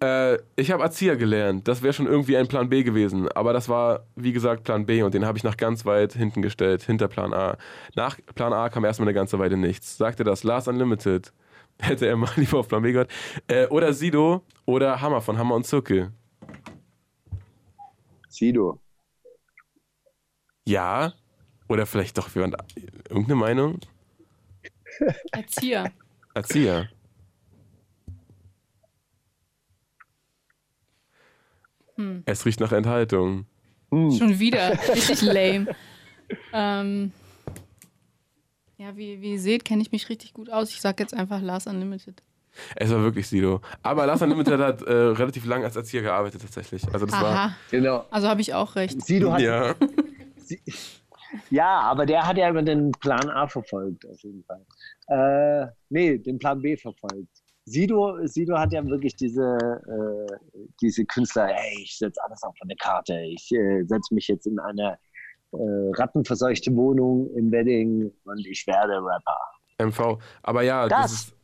Äh, ich habe Erzieher gelernt. Das wäre schon irgendwie ein Plan B gewesen. Aber das war, wie gesagt, Plan B und den habe ich nach ganz weit hinten gestellt, hinter Plan A. Nach Plan A kam erstmal eine ganze Weile nichts. Sagte das Last Unlimited [laughs] hätte er mal lieber auf Plan B gehört. Äh, oder Sido oder Hammer von Hammer und Zirkel.
Sido.
Ja. Oder vielleicht doch jemand, irgendeine Meinung? [laughs]
Erzieher.
Erzieher. Hm. Es riecht nach Enthaltung.
Hm. Schon wieder. Richtig lame. [laughs] ähm. Ja, wie, wie ihr seht, kenne ich mich richtig gut aus. Ich sage jetzt einfach Lars Unlimited.
Es war wirklich Sido. Aber Lars Unlimited hat äh, relativ lang als Erzieher gearbeitet tatsächlich. Also das Aha. war.
Genau. Also habe ich auch recht.
Sido hat.
Ja. [laughs]
ja, aber der hat ja immer den Plan A verfolgt, auf jeden Fall. Äh, nee, den Plan B verfolgt. Sido, Sido hat ja wirklich diese, äh, diese Künstler, hey, ich setze alles auf eine Karte, ich äh, setze mich jetzt in eine äh, rattenverseuchte Wohnung im Wedding und ich werde Rapper.
MV. Aber ja,
das, das,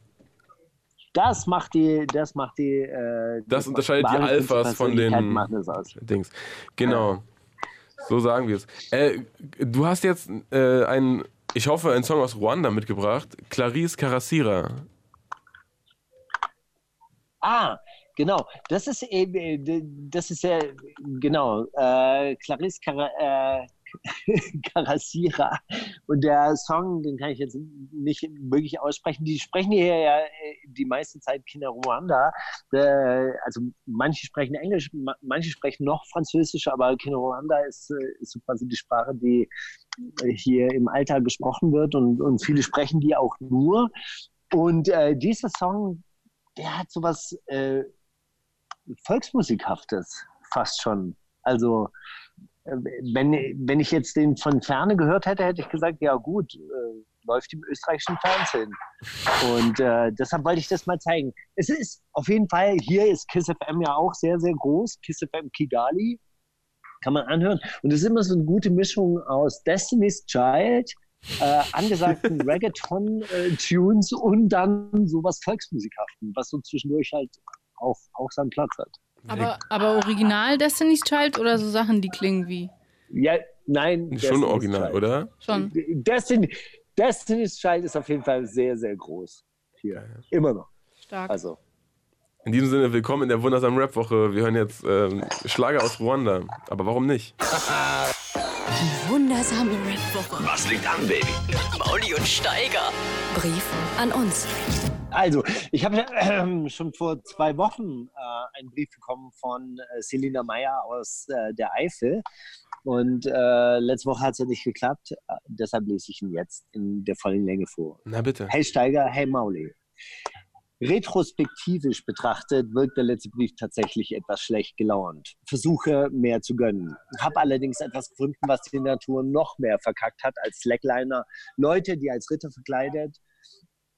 das macht die, das macht die.
Äh, das unterscheidet die Alphas von den Dings. Genau. So sagen wir es. Äh, du hast jetzt äh, einen, ich hoffe, einen Song aus Ruanda mitgebracht. Clarice Karasira.
Ah, genau. Das ist eben, äh, das ist ja, genau. Äh, Clarice Karasira. [laughs] Karasira. Und der Song, den kann ich jetzt nicht wirklich aussprechen. Die sprechen hier ja äh, die meiste Zeit Kinder Ruanda. Äh, also manche sprechen Englisch, manche sprechen noch Französisch, aber Kinder Ruanda ist, äh, ist so quasi die Sprache, die hier im Alltag gesprochen wird und, und viele sprechen die auch nur. Und äh, dieser Song, der hat sowas äh, Volksmusikhaftes fast schon. Also wenn, wenn ich jetzt den von Ferne gehört hätte, hätte ich gesagt, ja gut, äh, läuft im österreichischen Fernsehen. Und äh, deshalb wollte ich das mal zeigen. Es ist auf jeden Fall, hier ist Kiss FM ja auch sehr, sehr groß. Kiss FM Kigali kann man anhören. Und es ist immer so eine gute Mischung aus Destiny's Child, äh, angesagten [laughs] Reggaeton-Tunes und dann sowas Volksmusikhaften, was so zwischendurch halt auch, auch seinen Platz hat.
Aber, aber original Destiny's Child oder so Sachen, die klingen wie?
Ja, nein.
Schon Destiny's original, Child. oder?
Schon.
Destiny, Destiny's Child ist auf jeden Fall sehr, sehr groß. Hier. Immer noch.
Stark.
Also.
In diesem Sinne, willkommen in der wundersamen Rap-Woche. Wir hören jetzt ähm, Schlager aus Ruanda. Aber warum nicht? [laughs]
Die wundersame Rap-Woche.
Was liegt an, Baby?
Mauli und Steiger. Brief an uns.
Also, ich habe äh, schon vor zwei Wochen äh, einen Brief bekommen von äh, Selina Meyer aus äh, der Eifel. Und äh, letzte Woche hat es ja nicht geklappt. Äh, deshalb lese ich ihn jetzt in der vollen Länge vor.
Na bitte.
Hey Steiger, hey Mauli. Retrospektivisch betrachtet wirkt der letzte Brief tatsächlich etwas schlecht gelaunt. Versuche mehr zu gönnen. Habe allerdings etwas gefunden, was die Natur noch mehr verkackt hat als Slackliner. Leute, die als Ritter verkleidet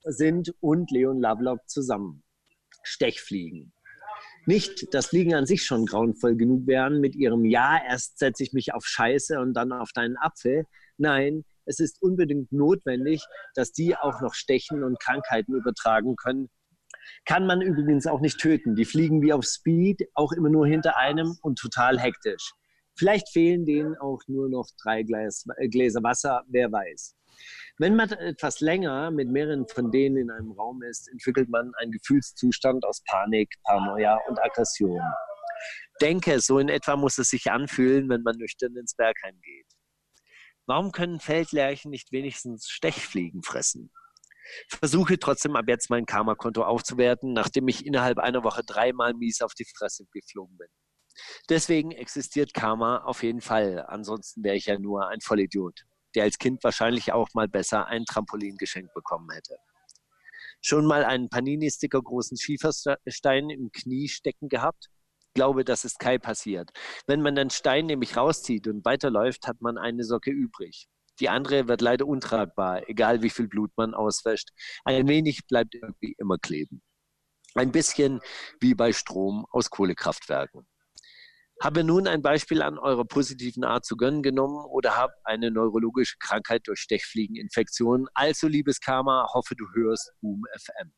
sind und Leon Lovelock zusammen. Stechfliegen. Nicht, dass Fliegen an sich schon grauenvoll genug wären mit ihrem Ja, erst setze ich mich auf Scheiße und dann auf deinen Apfel. Nein, es ist unbedingt notwendig, dass die auch noch stechen und Krankheiten übertragen können. Kann man übrigens auch nicht töten. Die fliegen wie auf Speed, auch immer nur hinter einem und total hektisch. Vielleicht fehlen denen auch nur noch drei Gläser Wasser, wer weiß. Wenn man etwas länger mit mehreren von denen in einem Raum ist, entwickelt man einen Gefühlszustand aus Panik, Paranoia und Aggression. Denke, so in etwa muss es sich anfühlen, wenn man nüchtern ins Bergheim geht. Warum können Feldlerchen nicht wenigstens Stechfliegen fressen? Versuche trotzdem ab jetzt mein Karma-Konto aufzuwerten, nachdem ich innerhalb einer Woche dreimal mies auf die Fresse geflogen bin. Deswegen existiert Karma auf jeden Fall. Ansonsten wäre ich ja nur ein Vollidiot, der als Kind wahrscheinlich auch mal besser ein Trampolin geschenkt bekommen hätte. Schon mal einen Panini-Sticker großen Schieferstein im Knie stecken gehabt? Glaube, das ist Kai passiert. Wenn man den Stein nämlich rauszieht und weiterläuft, hat man eine Socke übrig. Die andere wird leider untragbar, egal wie viel Blut man auswäscht. Ein wenig bleibt irgendwie immer kleben. Ein bisschen wie bei Strom aus Kohlekraftwerken. Habe nun ein Beispiel an eurer positiven Art zu gönnen genommen oder habe eine neurologische Krankheit durch Stechfliegeninfektion. Also, liebes Karma, hoffe du hörst Boom FM.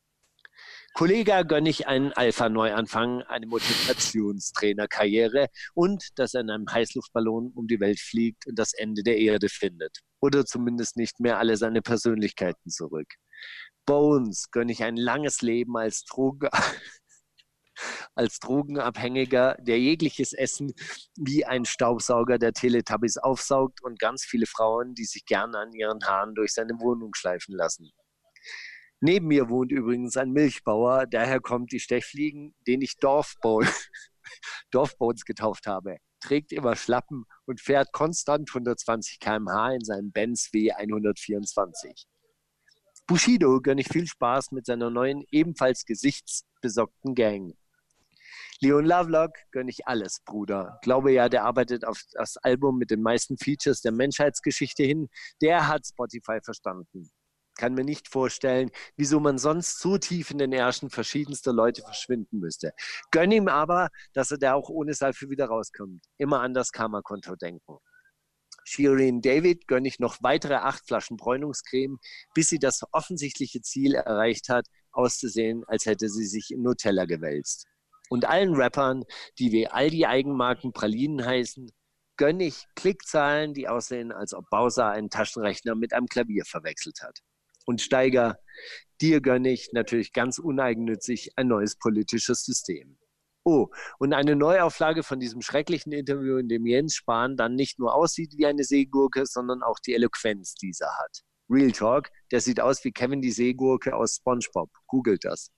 Kollega gönne ich einen Alpha-Neuanfang, eine Motivationstrainerkarriere und dass er in einem Heißluftballon um die Welt fliegt und das Ende der Erde findet. Oder zumindest nicht mehr alle seine Persönlichkeiten zurück. Bones gönne ich ein langes Leben als Drogen als Drogenabhängiger, der jegliches Essen wie ein Staubsauger der Teletubbies aufsaugt und ganz viele Frauen, die sich gerne an ihren Haaren durch seine Wohnung schleifen lassen. Neben mir wohnt übrigens ein Milchbauer, daher kommt die Stechfliegen, den ich [laughs] Dorfbones getauft habe. Trägt immer Schlappen und fährt konstant 120 km/h in seinem Benz W124. Bushido gönne ich viel Spaß mit seiner neuen, ebenfalls gesichtsbesockten Gang. Leon Lovelock gönne ich alles, Bruder. Glaube ja, der arbeitet auf das Album mit den meisten Features der Menschheitsgeschichte hin. Der hat Spotify verstanden kann mir nicht vorstellen, wieso man sonst so tief in den Ärschen verschiedenster Leute verschwinden müsste. Gönn ihm aber, dass er da auch ohne Seife wieder rauskommt. Immer an das Karma-Konto denken. Shirin David gönne ich noch weitere acht Flaschen Bräunungscreme, bis sie das offensichtliche Ziel erreicht hat, auszusehen, als hätte sie sich in Nutella gewälzt. Und allen Rappern, die wie all die Eigenmarken Pralinen heißen, gönne ich Klickzahlen, die aussehen, als ob Bowser einen Taschenrechner mit einem Klavier verwechselt hat und Steiger, dir gönne ich natürlich ganz uneigennützig ein neues politisches System. Oh, und eine Neuauflage von diesem schrecklichen Interview, in dem Jens Spahn dann nicht nur aussieht wie eine Seegurke, sondern auch die Eloquenz dieser hat. Real Talk, der sieht aus wie Kevin die Seegurke aus SpongeBob. Googelt das.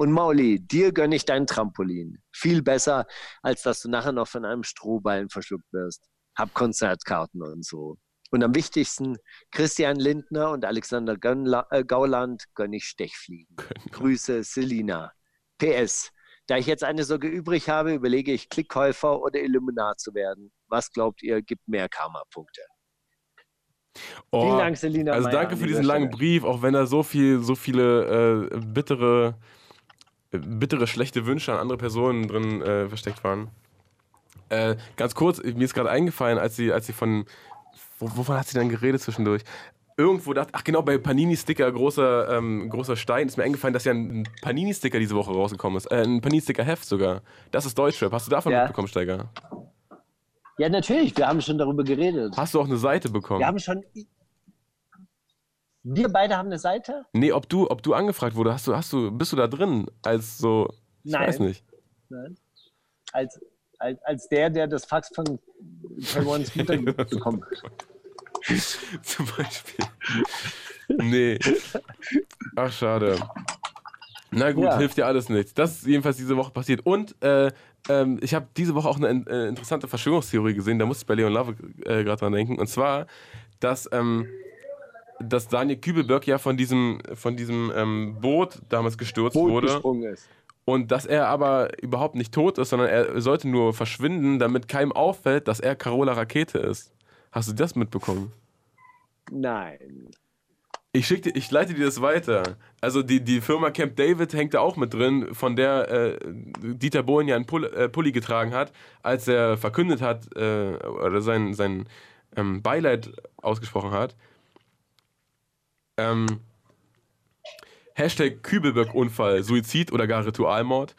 Und Mauli, dir gönne ich dein Trampolin. Viel besser, als dass du nachher noch von einem Strohballen verschluckt wirst. Hab Konzertkarten und so. Und am wichtigsten, Christian Lindner und Alexander Gönla, äh, Gauland gönne ich Stechfliegen. Grüße, Selina. PS. Da ich jetzt eine Sorge übrig habe, überlege ich, Klickkäufer oder Illuminat zu werden. Was glaubt ihr, gibt mehr Karma-Punkte?
Oh, Vielen Dank, Selina. Also danke für diesen langen Brief, auch wenn da so viel, so viele äh, bittere, bittere, schlechte Wünsche an andere Personen drin äh, versteckt waren. Äh, ganz kurz, mir ist gerade eingefallen, als sie, als sie von wovon hat sie dann geredet zwischendurch? Irgendwo dachte, ach genau, bei Panini-Sticker, großer, ähm, großer Stein, ist mir eingefallen, dass ja ein Panini-Sticker diese Woche rausgekommen ist. Äh, ein Panini-Sticker-Heft sogar. Das ist Deutschrap. Hast du davon ja. mitbekommen, Steiger?
Ja, natürlich. Wir haben schon darüber geredet.
Hast du auch eine Seite bekommen?
Wir haben schon. Wir beide haben eine Seite?
Nee, ob du, ob du angefragt wurde, hast du, hast du, bist du da drin als so. Ich Nein. weiß nicht. Nein.
Als, als, als der, der das Fax von Taiwans [laughs] Mutter bekommen hat. [laughs]
Zum Beispiel. Nee. Ach, schade. Na gut, ja. hilft dir alles nichts. Das ist jedenfalls diese Woche passiert. Und äh, ähm, ich habe diese Woche auch eine äh, interessante Verschwörungstheorie gesehen, da musste ich bei Leon Love äh, gerade dran denken. Und zwar, dass, ähm, dass Daniel Kübelberg ja von diesem, von diesem ähm, Boot damals gestürzt Boot wurde. Ist. Und dass er aber überhaupt nicht tot ist, sondern er sollte nur verschwinden, damit keinem auffällt, dass er Carola Rakete ist. Hast du das mitbekommen?
Nein.
Ich, schick dir, ich leite dir das weiter. Also die, die Firma Camp David hängt da auch mit drin, von der äh, Dieter Bohlen ja einen Pull, äh, Pulli getragen hat, als er verkündet hat äh, oder sein, sein ähm, Beileid ausgesprochen hat. Ähm, Hashtag Kübelberg-Unfall, Suizid oder gar Ritualmord.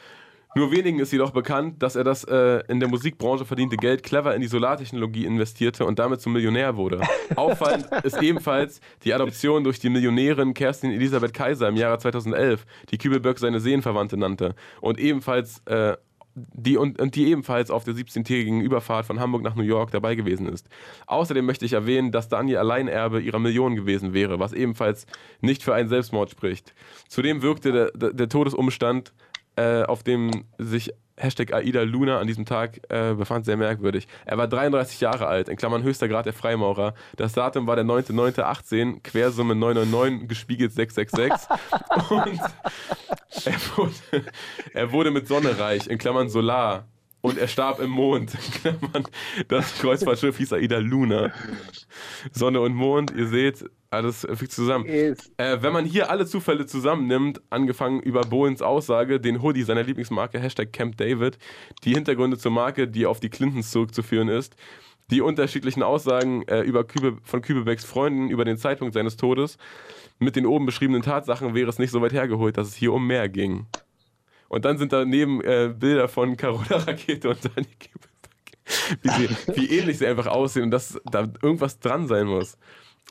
Nur wenigen ist jedoch bekannt, dass er das äh, in der Musikbranche verdiente Geld clever in die Solartechnologie investierte und damit zum Millionär wurde. Auffallend [laughs] ist ebenfalls die Adoption durch die Millionärin Kerstin Elisabeth Kaiser im Jahre 2011, die Kübelberg seine Seelenverwandte nannte. Und ebenfalls äh, die und, und die ebenfalls auf der 17-tägigen Überfahrt von Hamburg nach New York dabei gewesen ist. Außerdem möchte ich erwähnen, dass Daniel Alleinerbe ihrer Million gewesen wäre, was ebenfalls nicht für einen Selbstmord spricht. Zudem wirkte der, der, der Todesumstand, äh, auf dem sich Hashtag Aida Luna an diesem Tag äh, befand, sehr merkwürdig. Er war 33 Jahre alt, in Klammern höchster Grad der Freimaurer. Das Datum war der 9.9.18, Quersumme 999, gespiegelt 666. [laughs] Und er wurde, er wurde mit Sonne reich, in Klammern Solar. Und er starb im Mond. [laughs] Das Kreuzfahrtschiff hieß Aida Luna. Sonne und Mond, ihr seht, alles fügt zusammen. Äh, wenn man hier alle Zufälle zusammennimmt, angefangen über Bohlens Aussage, den Hoodie seiner Lieblingsmarke, Hashtag Camp David, die Hintergründe zur Marke, die auf die Clintons zurückzuführen ist, die unterschiedlichen Aussagen äh, über Kübe, von Kübelbecks Freunden über den Zeitpunkt seines Todes, mit den oben beschriebenen Tatsachen wäre es nicht so weit hergeholt, dass es hier um mehr ging. Und dann sind daneben äh, Bilder von Carola Rakete und Dani wie, sie, wie ähnlich sie einfach aussehen und dass da irgendwas dran sein muss.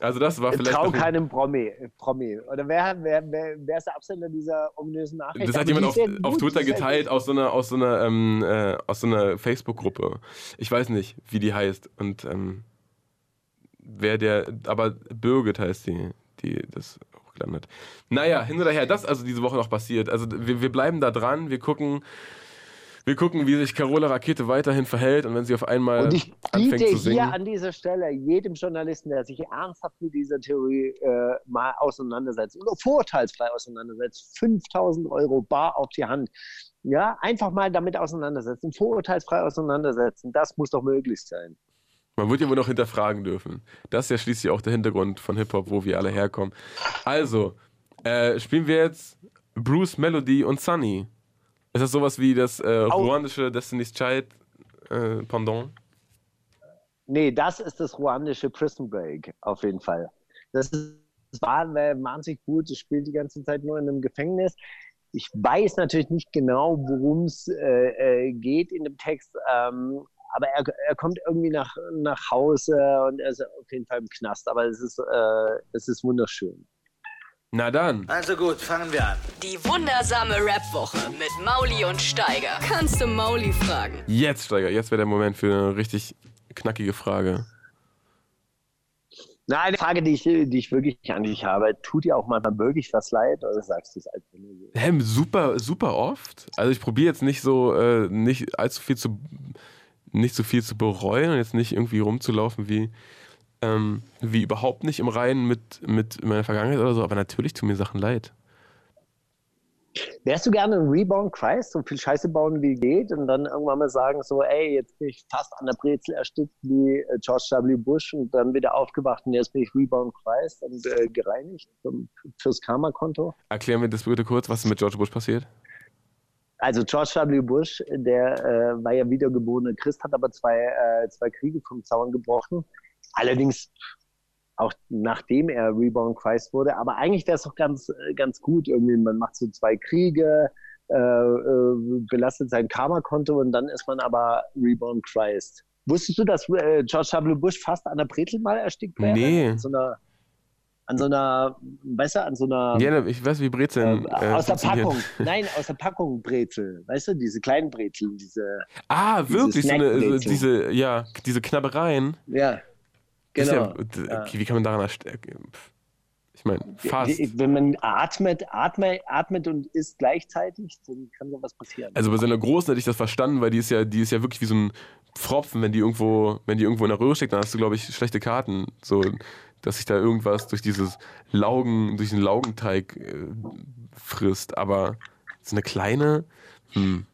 Also das war vielleicht.
Trau keinem Promi, Promi. Oder wer, wer, wer, wer ist der Absender dieser ominösen Nachricht?
Das hat jemand auf, auf Twitter geteilt aus so einer, aus so einer, ähm, äh, aus so einer Facebook-Gruppe. Ich weiß nicht, wie die heißt. Und ähm, wer der, aber Birgit heißt die, die das hochgelandet. Naja, hin oder her, das also diese Woche noch passiert. Also wir, wir bleiben da dran, wir gucken wir gucken, wie sich Carola Rakete weiterhin verhält und wenn sie auf einmal und ich anfängt zu singen.
hier an dieser Stelle jedem Journalisten, der sich ernsthaft mit dieser Theorie äh, mal auseinandersetzt oder vorurteilsfrei auseinandersetzt, 5000 Euro bar auf die Hand. Ja, einfach mal damit auseinandersetzen, vorurteilsfrei auseinandersetzen. Das muss doch möglich sein.
Man wird ja wohl noch hinterfragen dürfen. Das ist ja schließlich auch der Hintergrund von Hip-Hop, wo wir alle herkommen. Also, äh, spielen wir jetzt Bruce, Melody und Sunny. Ist das sowas wie das äh, ruandische Destiny's Child äh, Pendant?
Nee, das ist das ruandische Prison Break, auf jeden Fall. Das, ist, war wahnsinnig gut. Es spielt die ganze Zeit nur in einem Gefängnis. Ich weiß natürlich nicht genau, worum es äh, äh, geht in dem Text, ähm, aber er, er kommt irgendwie nach, nach Hause und er ist auf jeden Fall im Knast. Aber es ist, äh, es ist wunderschön.
Na dann.
Also gut, fangen wir an.
Die wundersame Rap-Woche mit Mauli und Steiger. Kannst du Mauli fragen?
Jetzt, Steiger, jetzt wäre der Moment für eine richtig knackige Frage.
Na, eine Frage, die ich, die ich wirklich an dich habe. Tut dir auch manchmal wirklich was leid oder sagst du es so?
Hä, super, super oft. Also ich probiere jetzt nicht so, äh, nicht allzu viel zu, nicht so viel zu bereuen und jetzt nicht irgendwie rumzulaufen wie ähm, wie überhaupt nicht im Reinen mit, mit meiner Vergangenheit oder so, aber natürlich tun mir Sachen leid.
Wärst du gerne ein Reborn Christ, so viel Scheiße bauen wie geht und dann irgendwann mal sagen, so, ey, jetzt bin ich fast an der Brezel erstickt wie äh, George W. Bush und dann wieder aufgewacht und jetzt bin ich Reborn Christ und äh, gereinigt fürs Karma-Konto?
Erklär mir das bitte kurz, was mit George Bush passiert?
Also George W. Bush, der äh, war ja wiedergeborener Christ, hat aber zwei, äh, zwei Kriege vom Zaun gebrochen Allerdings auch nachdem er Reborn Christ wurde. Aber eigentlich wäre es doch ganz, äh, ganz gut. Irgendwie, man macht so zwei Kriege, äh, äh, belastet sein Karma-Konto und dann ist man aber Reborn Christ. Wusstest du, dass äh, George W. Bush fast an der Bretel mal erstickt wäre?
Nee.
An so einer, weißt du, an so einer.
Ja, ich weiß, wie Brezeln.
Äh, aus der Packung. Nein, aus der Packung Brezel. Weißt du, diese kleinen Brezeln, diese.
Ah, wirklich, so eine, diese, ja, diese Knabbereien.
Ja.
Genau. Ja, wie kann man daran erstärken? Ich meine, fast.
Wenn man atmet, atmet, atmet und isst gleichzeitig, dann kann sowas passieren.
Also bei so einer großen hätte ich das verstanden, weil die ist ja, die ist ja wirklich wie so ein Pfropfen, wenn die irgendwo, wenn die irgendwo in der Röhre steckt, dann hast du, glaube ich, schlechte Karten. So, dass sich da irgendwas durch dieses Laugen, durch den Laugenteig äh, frisst. Aber so eine kleine, hm.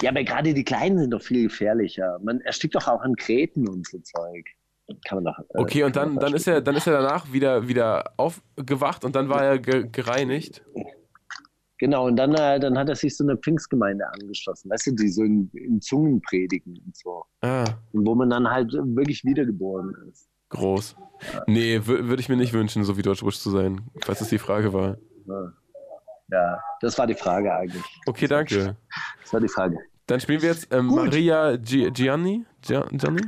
Ja, aber gerade die kleinen sind doch viel gefährlicher. Man erstickt doch auch an Gräten und so Zeug kann man noch.
Äh, okay, und dann, dann, ist er, dann ist er danach wieder, wieder aufgewacht und dann war er ge gereinigt.
Genau, und dann, äh, dann hat er sich so eine Pfingstgemeinde angeschlossen, weißt du, die so in, in Zungen predigen und so. Ah. Und wo man dann halt wirklich wiedergeboren ist.
Groß. Nee, würde ich mir nicht wünschen, so wie George Bush zu sein, falls das die Frage war.
Ja. das war die Frage eigentlich.
Okay, danke.
Das war die Frage.
Dann spielen wir jetzt ähm, Maria Gianni. Gianni?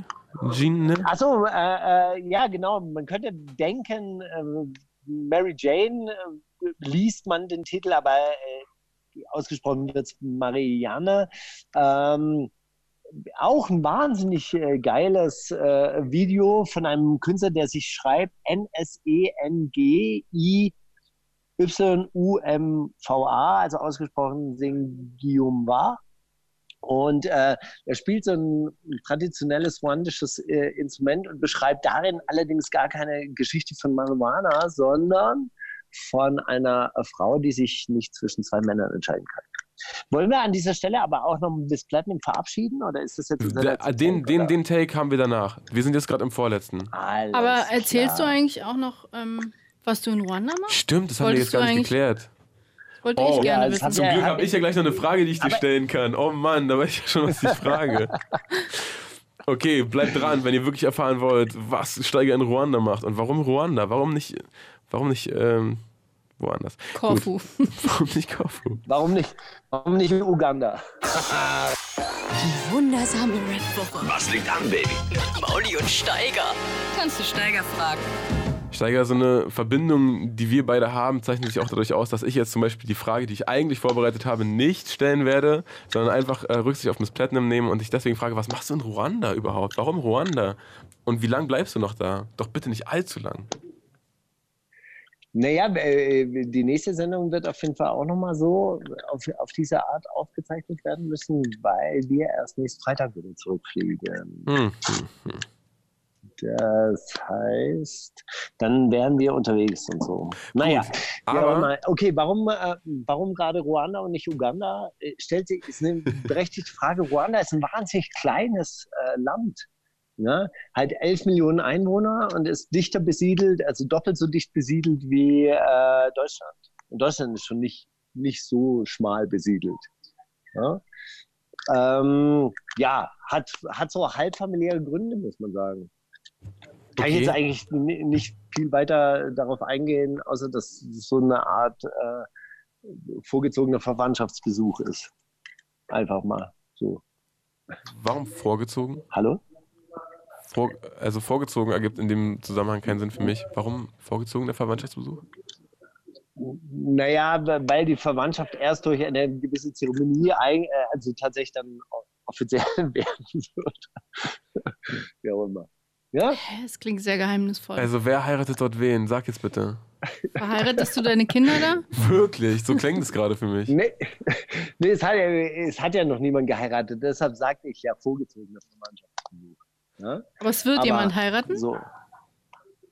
Jean? Achso, äh, äh, ja, genau. Man könnte denken, äh, Mary Jane äh, liest man den Titel, aber äh, ausgesprochen wird Marianne. Ähm, auch ein wahnsinnig äh, geiles äh, Video von einem Künstler, der sich schreibt N-S-E-N-G-I-Y-U-M-V-A, also ausgesprochen Sengiumba. Und äh, er spielt so ein traditionelles ruandisches äh, Instrument und beschreibt darin allerdings gar keine Geschichte von Marihuana, sondern von einer Frau, die sich nicht zwischen zwei Männern entscheiden kann. Wollen wir an dieser Stelle aber auch noch Miss Platinum verabschieden oder ist das jetzt
der, den, Punkt, den, den Take haben wir danach. Wir sind jetzt gerade im vorletzten.
Alles aber erzählst klar. du eigentlich auch noch, ähm, was du in Ruanda machst?
Stimmt, das haben wir jetzt gar nicht geklärt.
Wollte oh, ich gerne ja, wissen.
Zum Glück habe ich ja gleich noch eine Frage, die ich dir stellen kann. Oh Mann, da weiß ich ja schon, was ich frage. [laughs] Okay, bleibt dran, wenn ihr wirklich erfahren wollt, was Steiger in Ruanda macht und warum Ruanda, warum nicht, warum nicht ähm, woanders.
Korfu. [laughs]
Warum nicht Korfu?
Warum nicht? Warum nicht in Uganda?
Die wundersame Red Woche.
Was liegt an, Baby?
Mauli und Steiger. Kannst du Steiger fragen?
Steiger, so eine Verbindung, die wir beide haben, zeichnet sich auch dadurch aus, dass ich jetzt zum Beispiel die Frage, die ich eigentlich vorbereitet habe, nicht stellen werde, sondern einfach äh, Rücksicht auf Miss Platinum nehmen und ich deswegen frage, was machst du in Ruanda überhaupt? Warum Ruanda? Und wie lange bleibst du noch da? Doch bitte nicht allzu lang.
Naja, äh, die nächste Sendung wird auf jeden Fall auch nochmal so auf, auf diese Art aufgezeichnet werden müssen, weil wir erst nächsten Freitag wieder zurückfliegen. Hm. Das heißt, dann wären wir unterwegs und so. Naja, aber okay, warum, äh, warum gerade Ruanda und nicht Uganda? Äh, stellt sich, ist eine berechtigte Frage. Ruanda ist ein wahnsinnig kleines äh, Land. Ne? Halt 11 Millionen Einwohner und ist dichter besiedelt, also doppelt so dicht besiedelt wie äh, Deutschland. Und Deutschland ist schon nicht, nicht so schmal besiedelt. Ja, ähm, ja hat, hat so halbfamiliäre Gründe, muss man sagen. Kann okay. ich jetzt eigentlich nicht viel weiter darauf eingehen, außer dass es so eine Art äh, vorgezogener Verwandtschaftsbesuch ist. Einfach mal so.
Warum vorgezogen?
Hallo?
Vor, also vorgezogen ergibt in dem Zusammenhang keinen Sinn für mich. Warum vorgezogen der Verwandtschaftsbesuch?
Naja, weil die Verwandtschaft erst durch eine gewisse Zeremonie, äh, also tatsächlich dann offiziell [laughs] werden wird. Wie auch immer. Ja?
Es klingt sehr geheimnisvoll.
Also wer heiratet dort wen? Sag jetzt bitte.
Verheiratest du deine Kinder da? [laughs]
Wirklich? So klingt es gerade für mich.
Nee, [laughs] nee es, hat ja, es hat ja noch niemand geheiratet. Deshalb sagte ich ja vorgezogene Verwandtschaftsbesuch.
Ne? Aber es wird Aber jemand heiraten?
So.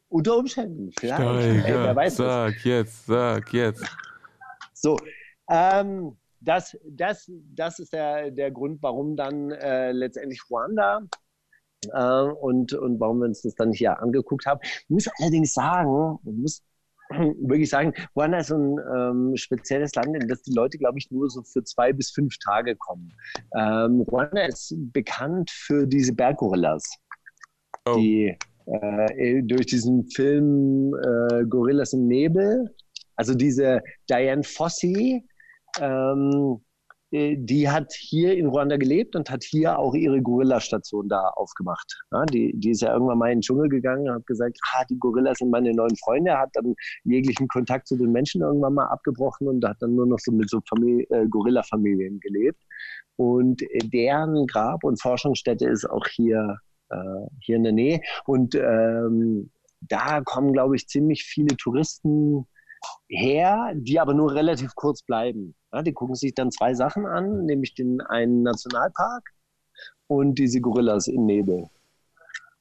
Unter Umständen,
vielleicht. Steiger, Ey, wer weiß sag das. jetzt, sag jetzt.
So, ähm, das, das, das ist der, der Grund, warum dann äh, letztendlich Ruanda äh, und, und warum wir uns das dann hier angeguckt haben. Ich muss allerdings sagen, ich muss [clears throat] wirklich sagen, Ruanda ist so ein ähm, spezielles Land, in das die Leute, glaube ich, nur so für zwei bis fünf Tage kommen. Ähm, Ruanda ist bekannt für diese Berggorillas, oh. die äh, durch diesen Film äh, Gorillas im Nebel, also diese Diane Fossey, ähm, äh, die hat hier in Ruanda gelebt und hat hier auch ihre Gorilla-Station da aufgemacht. Ja, die, die ist ja irgendwann mal in den Dschungel gegangen und hat gesagt, ah, die Gorillas sind meine neuen Freunde, hat dann jeglichen Kontakt zu den Menschen irgendwann mal abgebrochen und hat dann nur noch so mit so äh, Gorilla-Familien gelebt. Und äh, deren Grab- und Forschungsstätte ist auch hier, äh, hier in der Nähe. Und ähm, da kommen, glaube ich, ziemlich viele Touristen her, die aber nur relativ kurz bleiben. Ja, die gucken sich dann zwei Sachen an, nämlich den einen Nationalpark und diese Gorillas im Nebel.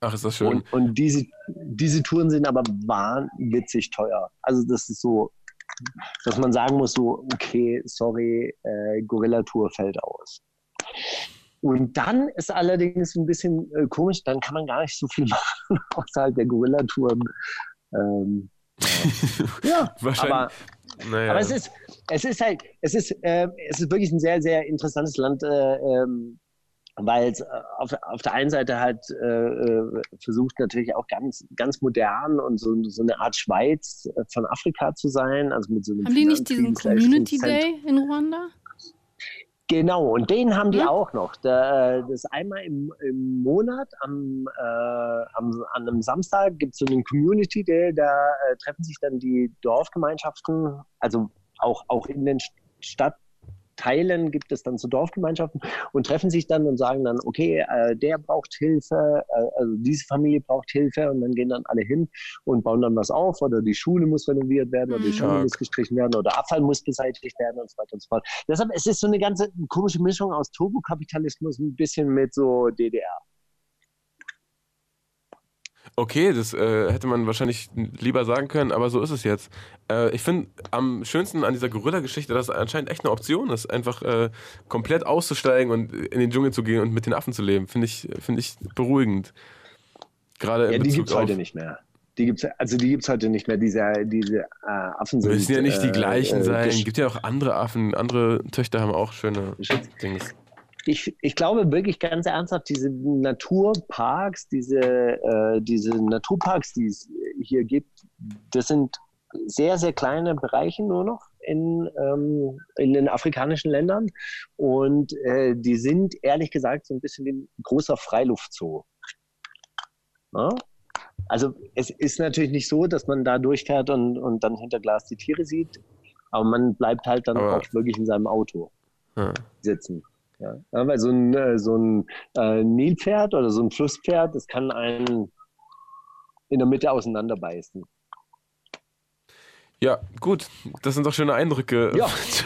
Ach, ist das schön.
Und, und diese, diese Touren sind aber wahnwitzig teuer. Also das ist so, dass man sagen muss, so, okay, sorry, äh, Gorilla-Tour fällt aus. Und dann ist allerdings ein bisschen äh, komisch, dann kann man gar nicht so viel [laughs] machen außerhalb der Gorilla-Touren. Ähm, [laughs] ja, Wahrscheinlich. Aber, naja. aber es ist, es ist halt, es ist, äh, es ist wirklich ein sehr, sehr interessantes Land, äh, ähm, weil es äh, auf, auf der einen Seite halt äh, äh, versucht natürlich auch ganz, ganz modern und so, so eine Art Schweiz äh, von Afrika zu sein. Also mit so einem
Haben die nicht diesen Community Day in Ruanda?
Genau, und den haben die ja. auch noch. Da, das ist einmal im, im Monat, am, äh, am, an einem Samstag gibt es so einen Community Day, da äh, treffen sich dann die Dorfgemeinschaften, also auch, auch in den Stadt, Teilen gibt es dann so Dorfgemeinschaften und treffen sich dann und sagen dann, okay, äh, der braucht Hilfe, äh, also diese Familie braucht Hilfe und dann gehen dann alle hin und bauen dann was auf oder die Schule muss renoviert werden oder die
Mhm.
Schule
Stark.
muss gestrichen werden oder Abfall muss beseitigt werden und so weiter und so fort. Deshalb, es ist so eine ganze komische Mischung aus Turbokapitalismus ein bisschen mit so DDR.
Okay, das äh, hätte man wahrscheinlich lieber sagen können, aber so ist es jetzt. Äh, ich finde am schönsten an dieser Gorilla-Geschichte, dass es anscheinend echt eine Option ist, einfach äh, komplett auszusteigen und in den Dschungel zu gehen und mit den Affen zu leben. Finde ich, find ich beruhigend. Gerade
Ja,
in
die gibt es heute nicht mehr. Die gibt's, also die gibt es heute nicht mehr. Diese, diese äh, Affen sind.
Müssen ja nicht die
äh,
gleichen
äh,
sein.
gesch-
Gibt ja auch andere Affen. Andere Töchter haben auch schöne. Dings.
Ich, ich glaube wirklich ganz ernsthaft, diese Naturparks, diese, äh, diese Naturparks, die es hier gibt, das sind sehr, sehr kleine Bereiche nur noch in, ähm, in den afrikanischen Ländern. Und äh, die sind ehrlich gesagt so ein bisschen wie ein großer Freiluftzoo. Ja? Also es ist natürlich nicht so, dass man da durchfährt und, und dann hinter Glas die Tiere sieht, aber man bleibt halt dann
Aber-
auch wirklich in seinem Auto
Ja.
sitzen. Ja, ja weil so ein, äh, so ein äh, Nilpferd oder so ein Flusspferd, das kann einen in der Mitte auseinanderbeißen.
Ja, gut. Das sind doch schöne Eindrücke
Ja. [laughs]
zu,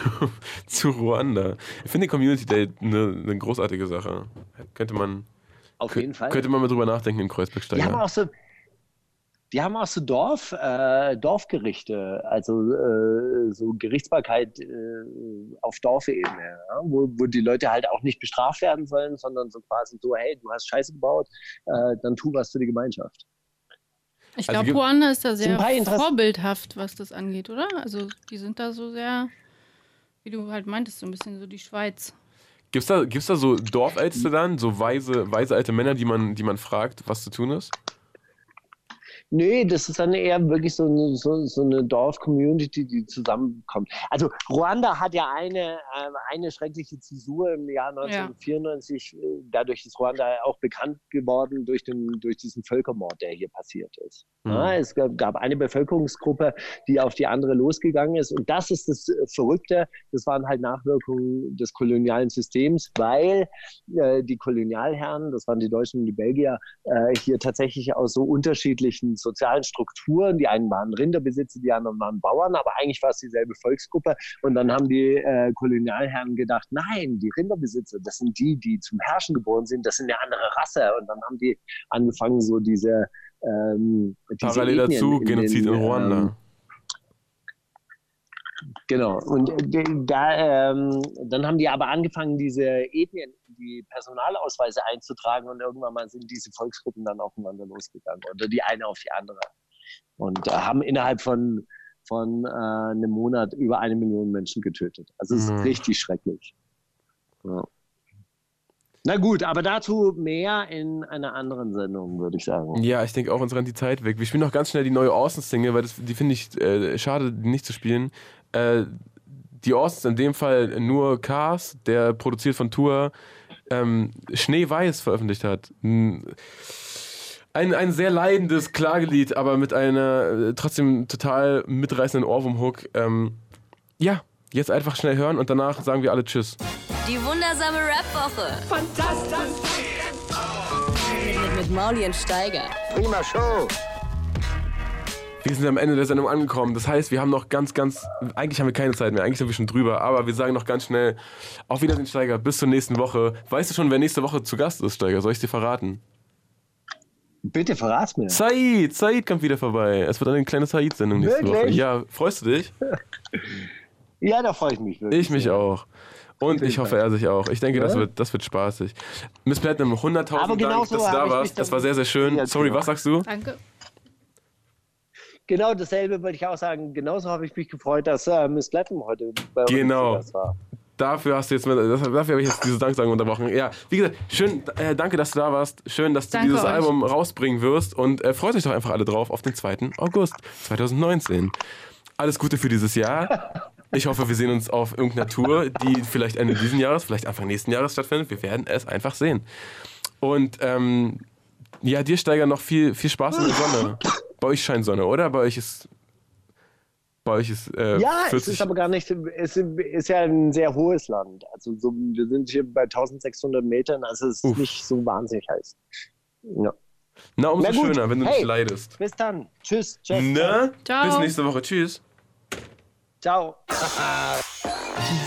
zu Ruanda. Ich finde Community Day eine, eine großartige Sache. Könnte man,
Auf jeden Fall.
könnte man mal drüber nachdenken in
die haben
Kreuzbergsteiger.
auch so, die haben auch so Dorf, äh, Dorfgerichte, also äh, so Gerichtsbarkeit äh, auf Dorfebene, ja? wo, wo die Leute halt auch nicht bestraft werden sollen, sondern so quasi so, hey, du hast Scheiße gebaut, äh, dann tu was für die Gemeinschaft.
Ich
Also
glaube,
gibt-
Ruanda ist da sehr vorbildhaft, was das angeht, oder? Also die sind da so sehr, wie du halt meintest, so ein bisschen so die Schweiz.
Gibt's da, gibt's da so Dorfälteste dann, so weise, weise alte Männer, die man, die man fragt, was zu tun ist?
Nee, das ist dann eher wirklich so eine, so, so eine Dorf-Community, die zusammenkommt. Also Ruanda hat ja eine, äh, eine schreckliche Zäsur im Jahr 1994. Äh, Dadurch ist Ruanda auch bekannt geworden durch, den, durch diesen Völkermord, der hier passiert ist.
Mhm.
Ja, es gab, gab eine Bevölkerungsgruppe, die auf die andere losgegangen ist. Und das ist das äh, Verrückte. Das waren halt Nachwirkungen des kolonialen Systems, weil äh, die Kolonialherren, das waren die Deutschen und die Belgier, äh, hier tatsächlich aus so unterschiedlichen sozialen Strukturen, die einen waren Rinderbesitzer, die anderen waren Bauern, aber eigentlich war es dieselbe Volksgruppe. Und dann haben die äh, Kolonialherren gedacht, nein, die Rinderbesitzer, das sind die, die zum Herrschen geboren sind, das sind eine andere Rasse. Und dann haben die angefangen, so diese ähm,
Parallel dazu,
in
Genozid
den,
in Ruanda.
Ähm, Genau. Und äh, da, ähm, dann haben die aber angefangen, diese Ethnien, die Personalausweise einzutragen und irgendwann mal sind diese Volksgruppen dann aufeinander losgegangen oder die eine auf die andere. Und äh, haben innerhalb von, von äh, einem Monat über eine Million Menschen getötet. Also es ist
Mhm.
richtig schrecklich. Ja. Na gut, aber dazu mehr in einer anderen Sendung, würde ich sagen.
Ja, ich denke auch, uns rennt die Zeit weg. Wir spielen noch ganz schnell die neue Orsons-Single, weil das, die finde ich äh, schade, die nicht zu spielen. Äh, die Orsons in dem Fall nur Cars, der produziert von Tour, ähm, Schneeweiß veröffentlicht hat. Ein, ein, sehr leidendes Klagelied, aber mit einer äh, trotzdem total mitreißenden Ohrwurm-Hook. Ähm, ja, jetzt einfach schnell hören und danach sagen wir alle Tschüss.
Die wundersame Rap-Woche. Fantastisch. Mit, mit Mauli und Steiger.
Prima Show.
Wir sind am Ende der Sendung angekommen. Das heißt, wir haben noch ganz, ganz. Eigentlich haben wir keine Zeit mehr. Eigentlich sind wir schon drüber. Aber wir sagen noch ganz schnell: Auf Wiedersehen, Steiger. Bis zur nächsten Woche. Weißt du schon, wer nächste Woche zu Gast ist, Steiger? Soll ich dir verraten?
Bitte verrat's mir.
Said! Said kommt wieder vorbei. Es wird eine kleine Said-Sendung nächste
Wirklich?
Woche. Ja, freust du dich?
Ja, da freue ich mich wirklich.
Ich mich auch. Und ich hoffe, er sich auch. Ich denke, das,
Ja?
wird, das wird spaßig. Miss Platinum, 100.000
Aber
Dank,
genau
dass
so
du da
ich
warst. Das war sehr, sehr schön. Sorry,
genau.
was sagst du?
Danke.
Genau dasselbe wollte ich auch sagen. Genauso habe ich mich gefreut, dass äh, Miss Platinum heute bei uns
Genau.
Gast war.
Dafür hast du jetzt, dafür habe ich jetzt diese Danksagung unterbrochen. Ja, wie gesagt, schön, äh, danke, dass du da warst. Schön, dass du
Danke
dieses
euch.
Album rausbringen wirst und äh, freut euch doch einfach alle drauf auf den 2. August 2019. Alles Gute für dieses Jahr. [laughs] Ich hoffe, wir sehen uns auf irgendeiner Tour, die vielleicht Ende dieses Jahres, vielleicht Anfang nächsten Jahres stattfindet. Wir werden es einfach sehen. Und ähm, ja, dir Steiger noch viel, viel Spaß in der Sonne. [laughs] Bei euch scheint Sonne, oder? Bei euch ist Bei euch ist äh,
Ja,
40,
es ist aber gar nicht, es ist ja ein sehr hohes Land. Also so, wir sind hier bei 1600 Metern, also es ist
Uff.
nicht so wahnsinnig heiß. Ja.
Na, umso schöner, wenn du
Hey.
nicht leidest.
Bis dann. Tschüss. Ciao.
Ne?
Ciao.
Bis nächste Woche. Tschüss.
Ciao. [laughs]